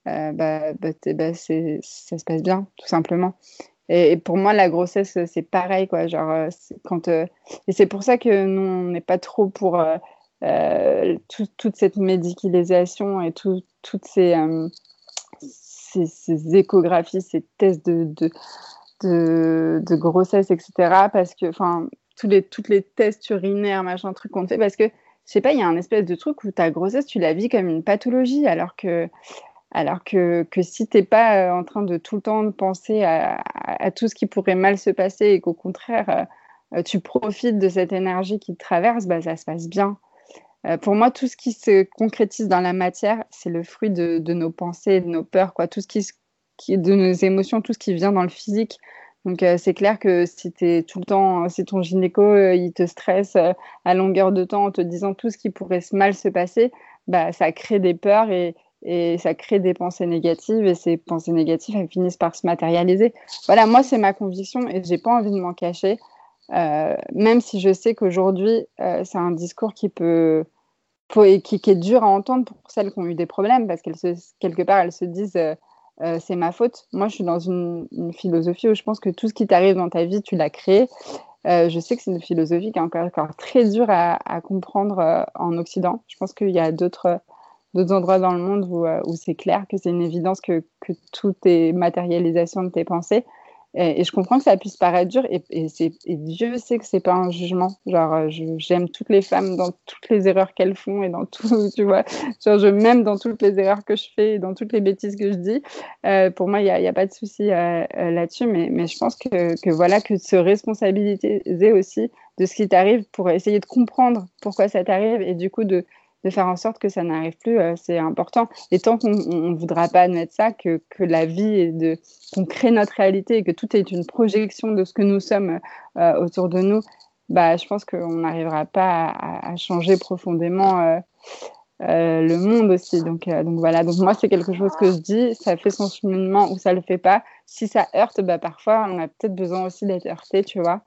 Speaker 2: euh, bah, bah, bah ça se passe bien, tout simplement. Et, pour moi, la grossesse, c'est pareil, quoi. Genre, euh, quand, euh, et c'est pour ça que nous, on n'est pas trop pour toute cette médicalisation et toutes ces, ces, échographies, ces tests de, de, de, de grossesse, etc. Parce que, enfin, tous les, toutes les tests urinaires, machin, truc qu'on fait, parce que, je sais pas, il y a un espèce de truc où ta grossesse, tu la vis comme une pathologie, alors que alors que, que si tu n'es pas euh, en train de tout le temps penser à, tout ce qui pourrait mal se passer et qu'au contraire, euh, tu profites de cette énergie qui te traverse, bah, ça se passe bien. Euh, pour moi, tout ce qui se concrétise dans la matière, c'est le fruit de, nos pensées, de nos peurs, quoi. Tout ce qui, qui, de nos émotions, tout ce qui vient dans le physique. Donc c'est clair que si tout le temps, si ton gynéco il te stresse à longueur de temps en te disant tout ce qui pourrait mal se passer, bah ça crée des peurs et, et ça crée des pensées négatives et ces pensées négatives elles finissent par se matérialiser. Voilà, moi c'est ma conviction et j'ai pas envie de m'en cacher, euh, même si je sais qu'aujourd'hui euh, c'est un discours qui peut qui, est dur à entendre pour celles qui ont eu des problèmes parce qu'elles quelque part elles se disent euh, c'est ma faute. Moi je suis dans une, philosophie où je pense que tout ce qui t'arrive dans ta vie tu l'as créé. je sais que c'est une philosophie qui est encore, très dure à comprendre en Occident. Je pense qu'il y a d'autres d'autres endroits dans le monde où, euh, où c'est clair que c'est une évidence que, que, tout est matérialisation de tes pensées. Et, je comprends que ça puisse paraître dur, et, et, Dieu sait que c'est pas un jugement. Genre, euh, j'aime toutes les femmes dans toutes les erreurs qu'elles font et dans tout, tu vois. Genre, je m'aime dans toutes les erreurs que je fais et dans toutes les bêtises que je dis. Euh, pour moi, il n'y a, a, pas de souci là-dessus, mais, mais je pense que, que, voilà, que se responsabiliser aussi de ce qui t'arrive pour essayer de comprendre pourquoi ça t'arrive et du coup de de faire en sorte que ça n'arrive plus, euh, c'est important. Et tant qu'on ne voudra pas admettre ça, que, que la vie est de qu'on crée notre réalité et que tout est une projection de ce que nous sommes euh, autour de nous, bah, je pense qu'on n'arrivera pas à, changer profondément euh, le monde aussi. Donc, donc voilà, donc moi c'est quelque chose que je dis, ça fait son cheminement ou ça le fait pas. Si ça heurte, bah, parfois on a peut-être besoin aussi d'être heurté, tu vois.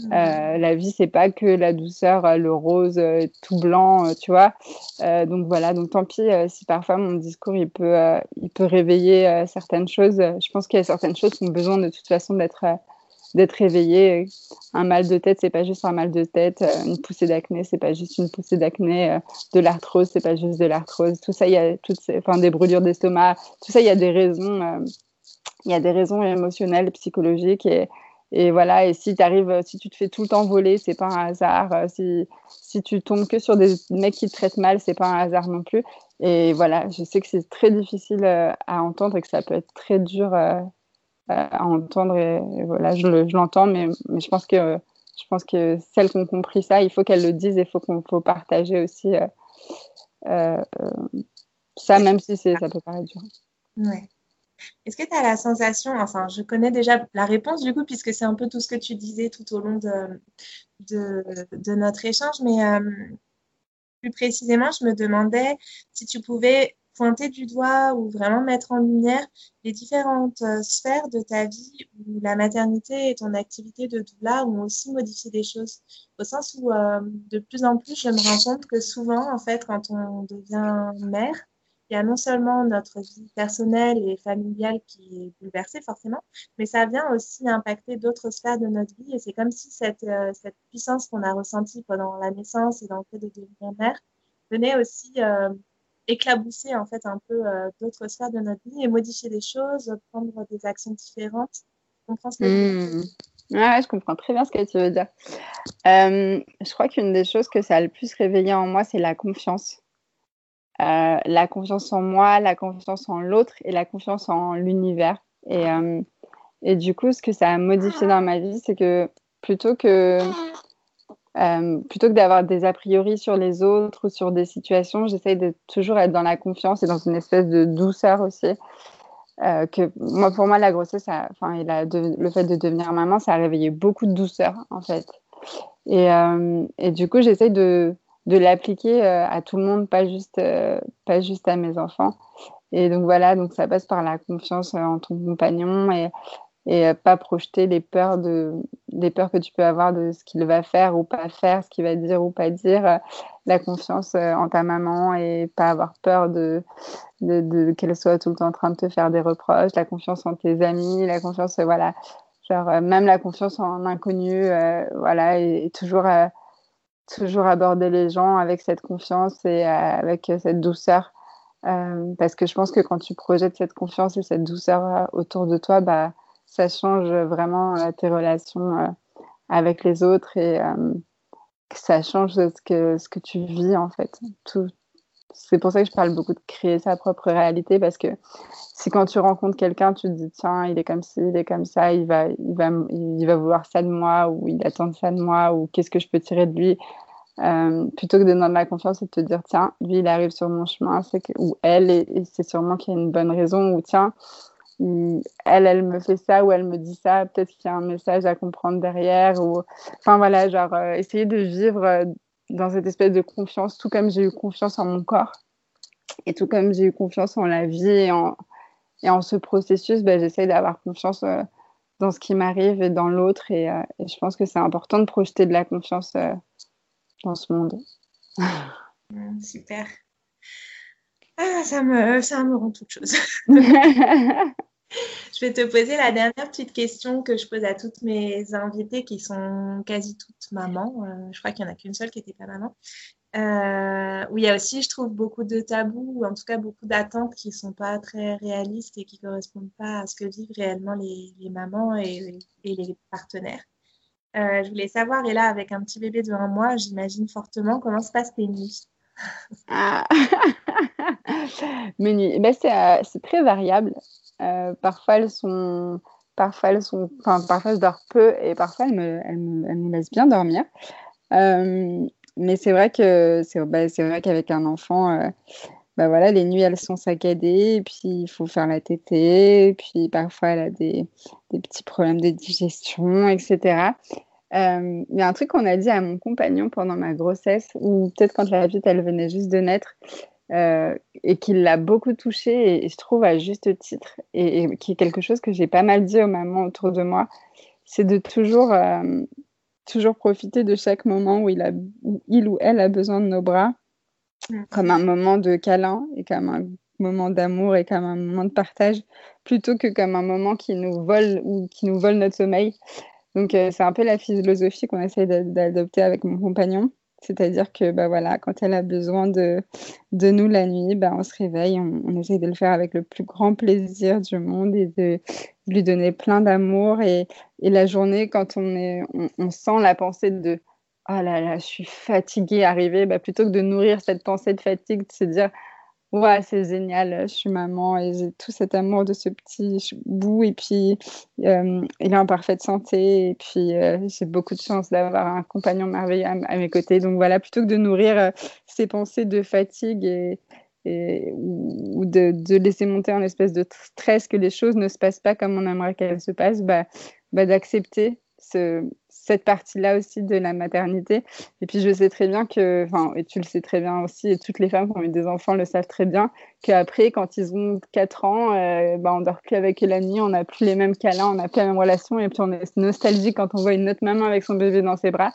Speaker 2: Euh, la vie, c'est pas que la douceur, euh, le rose, euh, tout blanc, tu vois. donc voilà, donc tant pis si parfois mon discours il peut, il peut réveiller certaines choses. Je pense qu'il y a certaines choses qui ont besoin de toute façon d'être d'être réveillées. Un mal de tête, c'est pas juste un mal de tête. Une poussée d'acné, c'est pas juste une poussée d'acné. De l'arthrose, c'est pas juste de l'arthrose. Tout ça, il y a toutes ces, enfin, des brûlures d'estomac. Tout ça, il y a des raisons. il y a des raisons émotionnelles, psychologiques et, et voilà, et si, arrives, si tu te fais tout le temps voler, c'est pas un hasard. Euh, si, si tu tombes que sur des mecs qui te traitent mal, c'est pas un hasard non plus. Et voilà, je sais que c'est très difficile euh, à entendre et que ça peut être très dur euh, à entendre. Et, voilà, je, l'entends, mais, mais, je pense que je pense que celles qui ont compris ça, il faut qu'elles le disent et il faut qu'on faut partager aussi ça, même si ça peut paraître dur.
Speaker 1: Ouais. Est-ce que tu as la sensation, enfin, je connais déjà la réponse du coup, puisque c'est un peu tout ce que tu disais tout au long de, notre échange, mais euh, plus précisément, je me demandais si tu pouvais pointer du doigt ou vraiment mettre en lumière les différentes euh, sphères de ta vie où la maternité et ton activité de doula ont aussi modifié des choses. Au sens où euh, de plus en plus, je me rends compte que souvent, en fait, quand on devient mère, il y a non seulement notre vie personnelle et familiale qui est bouleversée forcément, mais ça vient aussi impacter d'autres sphères de notre vie. Et c'est comme si cette, euh, puissance qu'on a ressentie pendant la naissance et dans le fait de devenir mère venait aussi euh, éclabousser en fait un peu euh, d'autres sphères de notre vie et modifier des choses, prendre des actions différentes.
Speaker 2: Mmh. Je comprends très bien ce que tu veux dire. je crois qu'une des choses que ça a le plus réveillé en moi, c'est la confiance. Euh, la confiance en moi, la confiance en l'autre et la confiance en l'univers. Et, euh, et, du coup, ce que ça a modifié dans ma vie, c'est que plutôt que, euh, que d'avoir des a priori sur les autres ou sur des situations, j'essaye de toujours être dans la confiance et dans une espèce de douceur aussi. que moi, pour moi, la grossesse, enfin, le fait de devenir maman, ça a réveillé beaucoup de douceur, en fait. Et, et du coup, j'essaye de, de l'appliquer euh, à tout le monde, pas juste, euh, pas juste à mes enfants. Et donc voilà, donc ça passe par la confiance euh, en ton compagnon et, et pas projeter les peurs, de, les peurs que tu peux avoir de ce qu'il va faire ou pas faire, ce qu'il va dire ou pas dire. La confiance en ta maman et pas avoir peur de, de, qu'elle soit tout le temps en train de te faire des reproches. La confiance en tes amis, la confiance, voilà, genre même la confiance en inconnu, voilà, et, toujours toujours aborder les gens avec cette confiance et euh, avec cette douceur. Euh, parce que je pense que quand tu projettes cette confiance et cette douceur euh, autour de toi, bah, ça change vraiment tes relations avec les autres et ça change ce que, ce que tu vis en fait. C'est pour ça que je parle beaucoup de créer sa propre réalité parce que si quand tu rencontres quelqu'un, tu te dis tiens, il est comme ci, il est comme ça, il va, il va, il va vouloir ça de moi ou il attend ça de moi ou qu'est-ce que je peux tirer de lui, euh, plutôt que de donner de la confiance et de te dire tiens, lui il arrive sur mon chemin, ou elle, et, c'est sûrement qu'il y a une bonne raison, ou tiens, elle, elle me fait ça, ou elle me dit ça, peut-être qu'il y a un message à comprendre derrière, ou enfin voilà, genre euh, essayer de vivre euh, dans cette espèce de confiance, tout comme j'ai eu confiance en mon corps, et tout comme j'ai eu confiance en la vie et en, et en ce processus, ben, j'essaie d'avoir confiance dans ce qui m'arrive et dans l'autre, et, et, je pense que c'est important de projeter de la confiance dans ce monde.
Speaker 1: Super. Ah, ça, me, ça me rend toute chose. je vais te poser la dernière petite question que je pose à toutes mes invitées qui sont quasi toutes mamans. Euh, je crois qu'il n'y en a qu'une seule qui n'était pas maman. Euh, où il y a aussi, je trouve, beaucoup de tabous, ou en tout cas beaucoup d'attentes qui ne sont pas très réalistes et qui ne correspondent pas à ce que vivent réellement les, mamans et, les partenaires. Euh, je voulais savoir, et là, avec un petit bébé devant moi, j'imagine fortement comment se passent tes nuits.
Speaker 2: Ah. Mes nuits, ben, euh, c'est très variable. Euh, parfois, elles sont. Parfois, elles sont. Enfin, parfois, je dors peu et parfois, elles me, elles me, laissent bien dormir. mais c'est vrai que c'est bah, vrai qu'avec un enfant, bah voilà, les nuits elles sont saccadées, et puis il faut faire la tétée, et puis parfois elle a des, petits problèmes de digestion, etc. Euh, il y a un truc qu'on a dit à mon compagnon pendant ma grossesse, ou peut-être quand la petite elle venait juste de naître, euh, et qui l'a beaucoup touché, et, je trouve à juste titre, et, qui est quelque chose que j'ai pas mal dit aux mamans autour de moi, c'est de toujours, euh, toujours profiter de chaque moment où il, a, où il ou elle a besoin de nos bras comme un moment de câlin et comme un moment d'amour et comme un moment de partage, plutôt que comme un moment qui nous vole ou qui nous vole notre sommeil. Donc euh, c'est un peu la philosophie qu'on essaie d'adopter avec mon compagnon. C'est-à-dire que bah, voilà, quand elle a besoin de, de nous la nuit, bah, on se réveille, on, essaie de le faire avec le plus grand plaisir du monde et de, lui donner plein d'amour. Et, et, la journée, quand on, est, on, sent la pensée de oh là là, je suis fatiguée, arrivée, bah, plutôt que de nourrir cette pensée de fatigue, de se dire, ouais, c'est génial, je suis maman et j'ai tout cet amour de ce petit bout et puis euh, il est en parfaite santé et puis euh, j'ai beaucoup de chance d'avoir un compagnon merveilleux à, mes côtés. Donc voilà, plutôt que de nourrir euh, ces pensées de fatigue et, ou de, de, laisser monter un espèce de stress que les choses ne se passent pas comme on aimerait qu'elles se passent, bah, bah d'accepter ce, cette partie-là aussi de la maternité. Et puis je sais très bien que, enfin, et tu le sais très bien aussi, et toutes les femmes qui ont eu des enfants le savent très bien, qu'après, quand ils ont 4 ans, euh, bah, on dort plus avec la nuit, on n'a plus les mêmes câlins, on n'a plus la même relation, et puis on est nostalgique quand on voit une autre maman avec son bébé dans ses bras.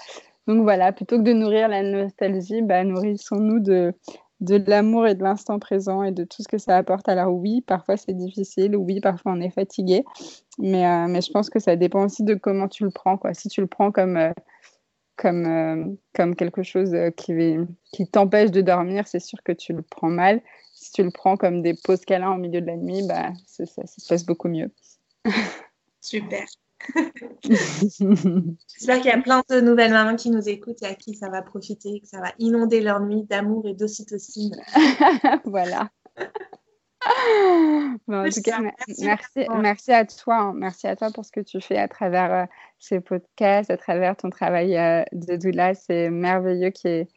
Speaker 2: Donc voilà, plutôt que de nourrir la nostalgie, bah, nourrissons-nous de, de l'amour et de l'instant présent et de tout ce que ça apporte. Alors oui, parfois c'est difficile, oui, parfois on est fatigué, mais, euh, mais je pense que ça dépend aussi de comment tu le prends. Quoi. Si tu le prends comme, euh, comme, euh, comme quelque chose qui, qui t'empêche de dormir, c'est sûr que tu le prends mal. Si tu le prends comme des pauses câlins au milieu de la nuit, bah, ça, ça se passe beaucoup mieux.
Speaker 1: Super. J'espère qu'il y a plein de nouvelles mamans qui nous écoutent et à qui ça va profiter, que ça va inonder leur nuit d'amour et d'ocytocine.
Speaker 2: voilà. en tout cas, merci, merci, à toi. Hein. Merci à toi pour ce que tu fais à travers euh, ces podcasts, à travers ton travail euh, de doula. C'est merveilleux qu'il y, ait,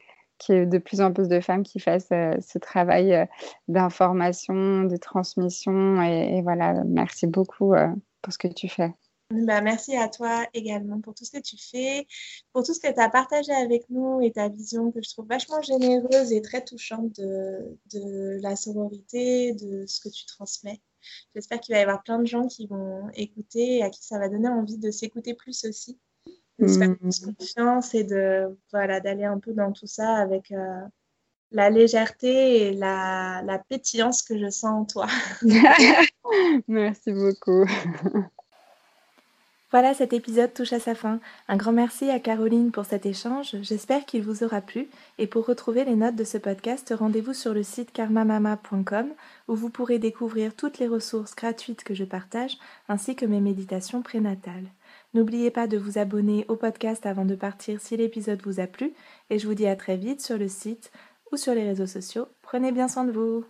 Speaker 2: ait de plus en plus de femmes qui fassent euh, ce travail d'information, de transmission. Et, et, voilà, merci beaucoup pour ce que tu fais.
Speaker 1: Bah, merci à toi également pour tout ce que tu fais, pour tout ce que tu as partagé avec nous et ta vision que je trouve vachement généreuse et très touchante de, de la sororité, de ce que tu transmets. J'espère qu'il va y avoir plein de gens qui vont écouter et à qui ça va donner envie de s'écouter plus aussi, de se faire mmh. plus confiance et de voilà d'aller un peu dans tout ça avec euh, la légèreté et la, la pétillance que je sens en toi.
Speaker 2: Merci beaucoup.
Speaker 1: Voilà, cet épisode touche à sa fin. Un grand merci à Caroline pour cet échange. J'espère qu'il vous aura plu. Et pour retrouver les notes de ce podcast, rendez-vous sur le site karmamama.com où vous pourrez découvrir toutes les ressources gratuites que je partage ainsi que mes méditations prénatales. N'oubliez pas de vous abonner au podcast avant de partir si l'épisode vous a plu et je vous dis à très vite sur le site ou sur les réseaux sociaux. Prenez bien soin de vous.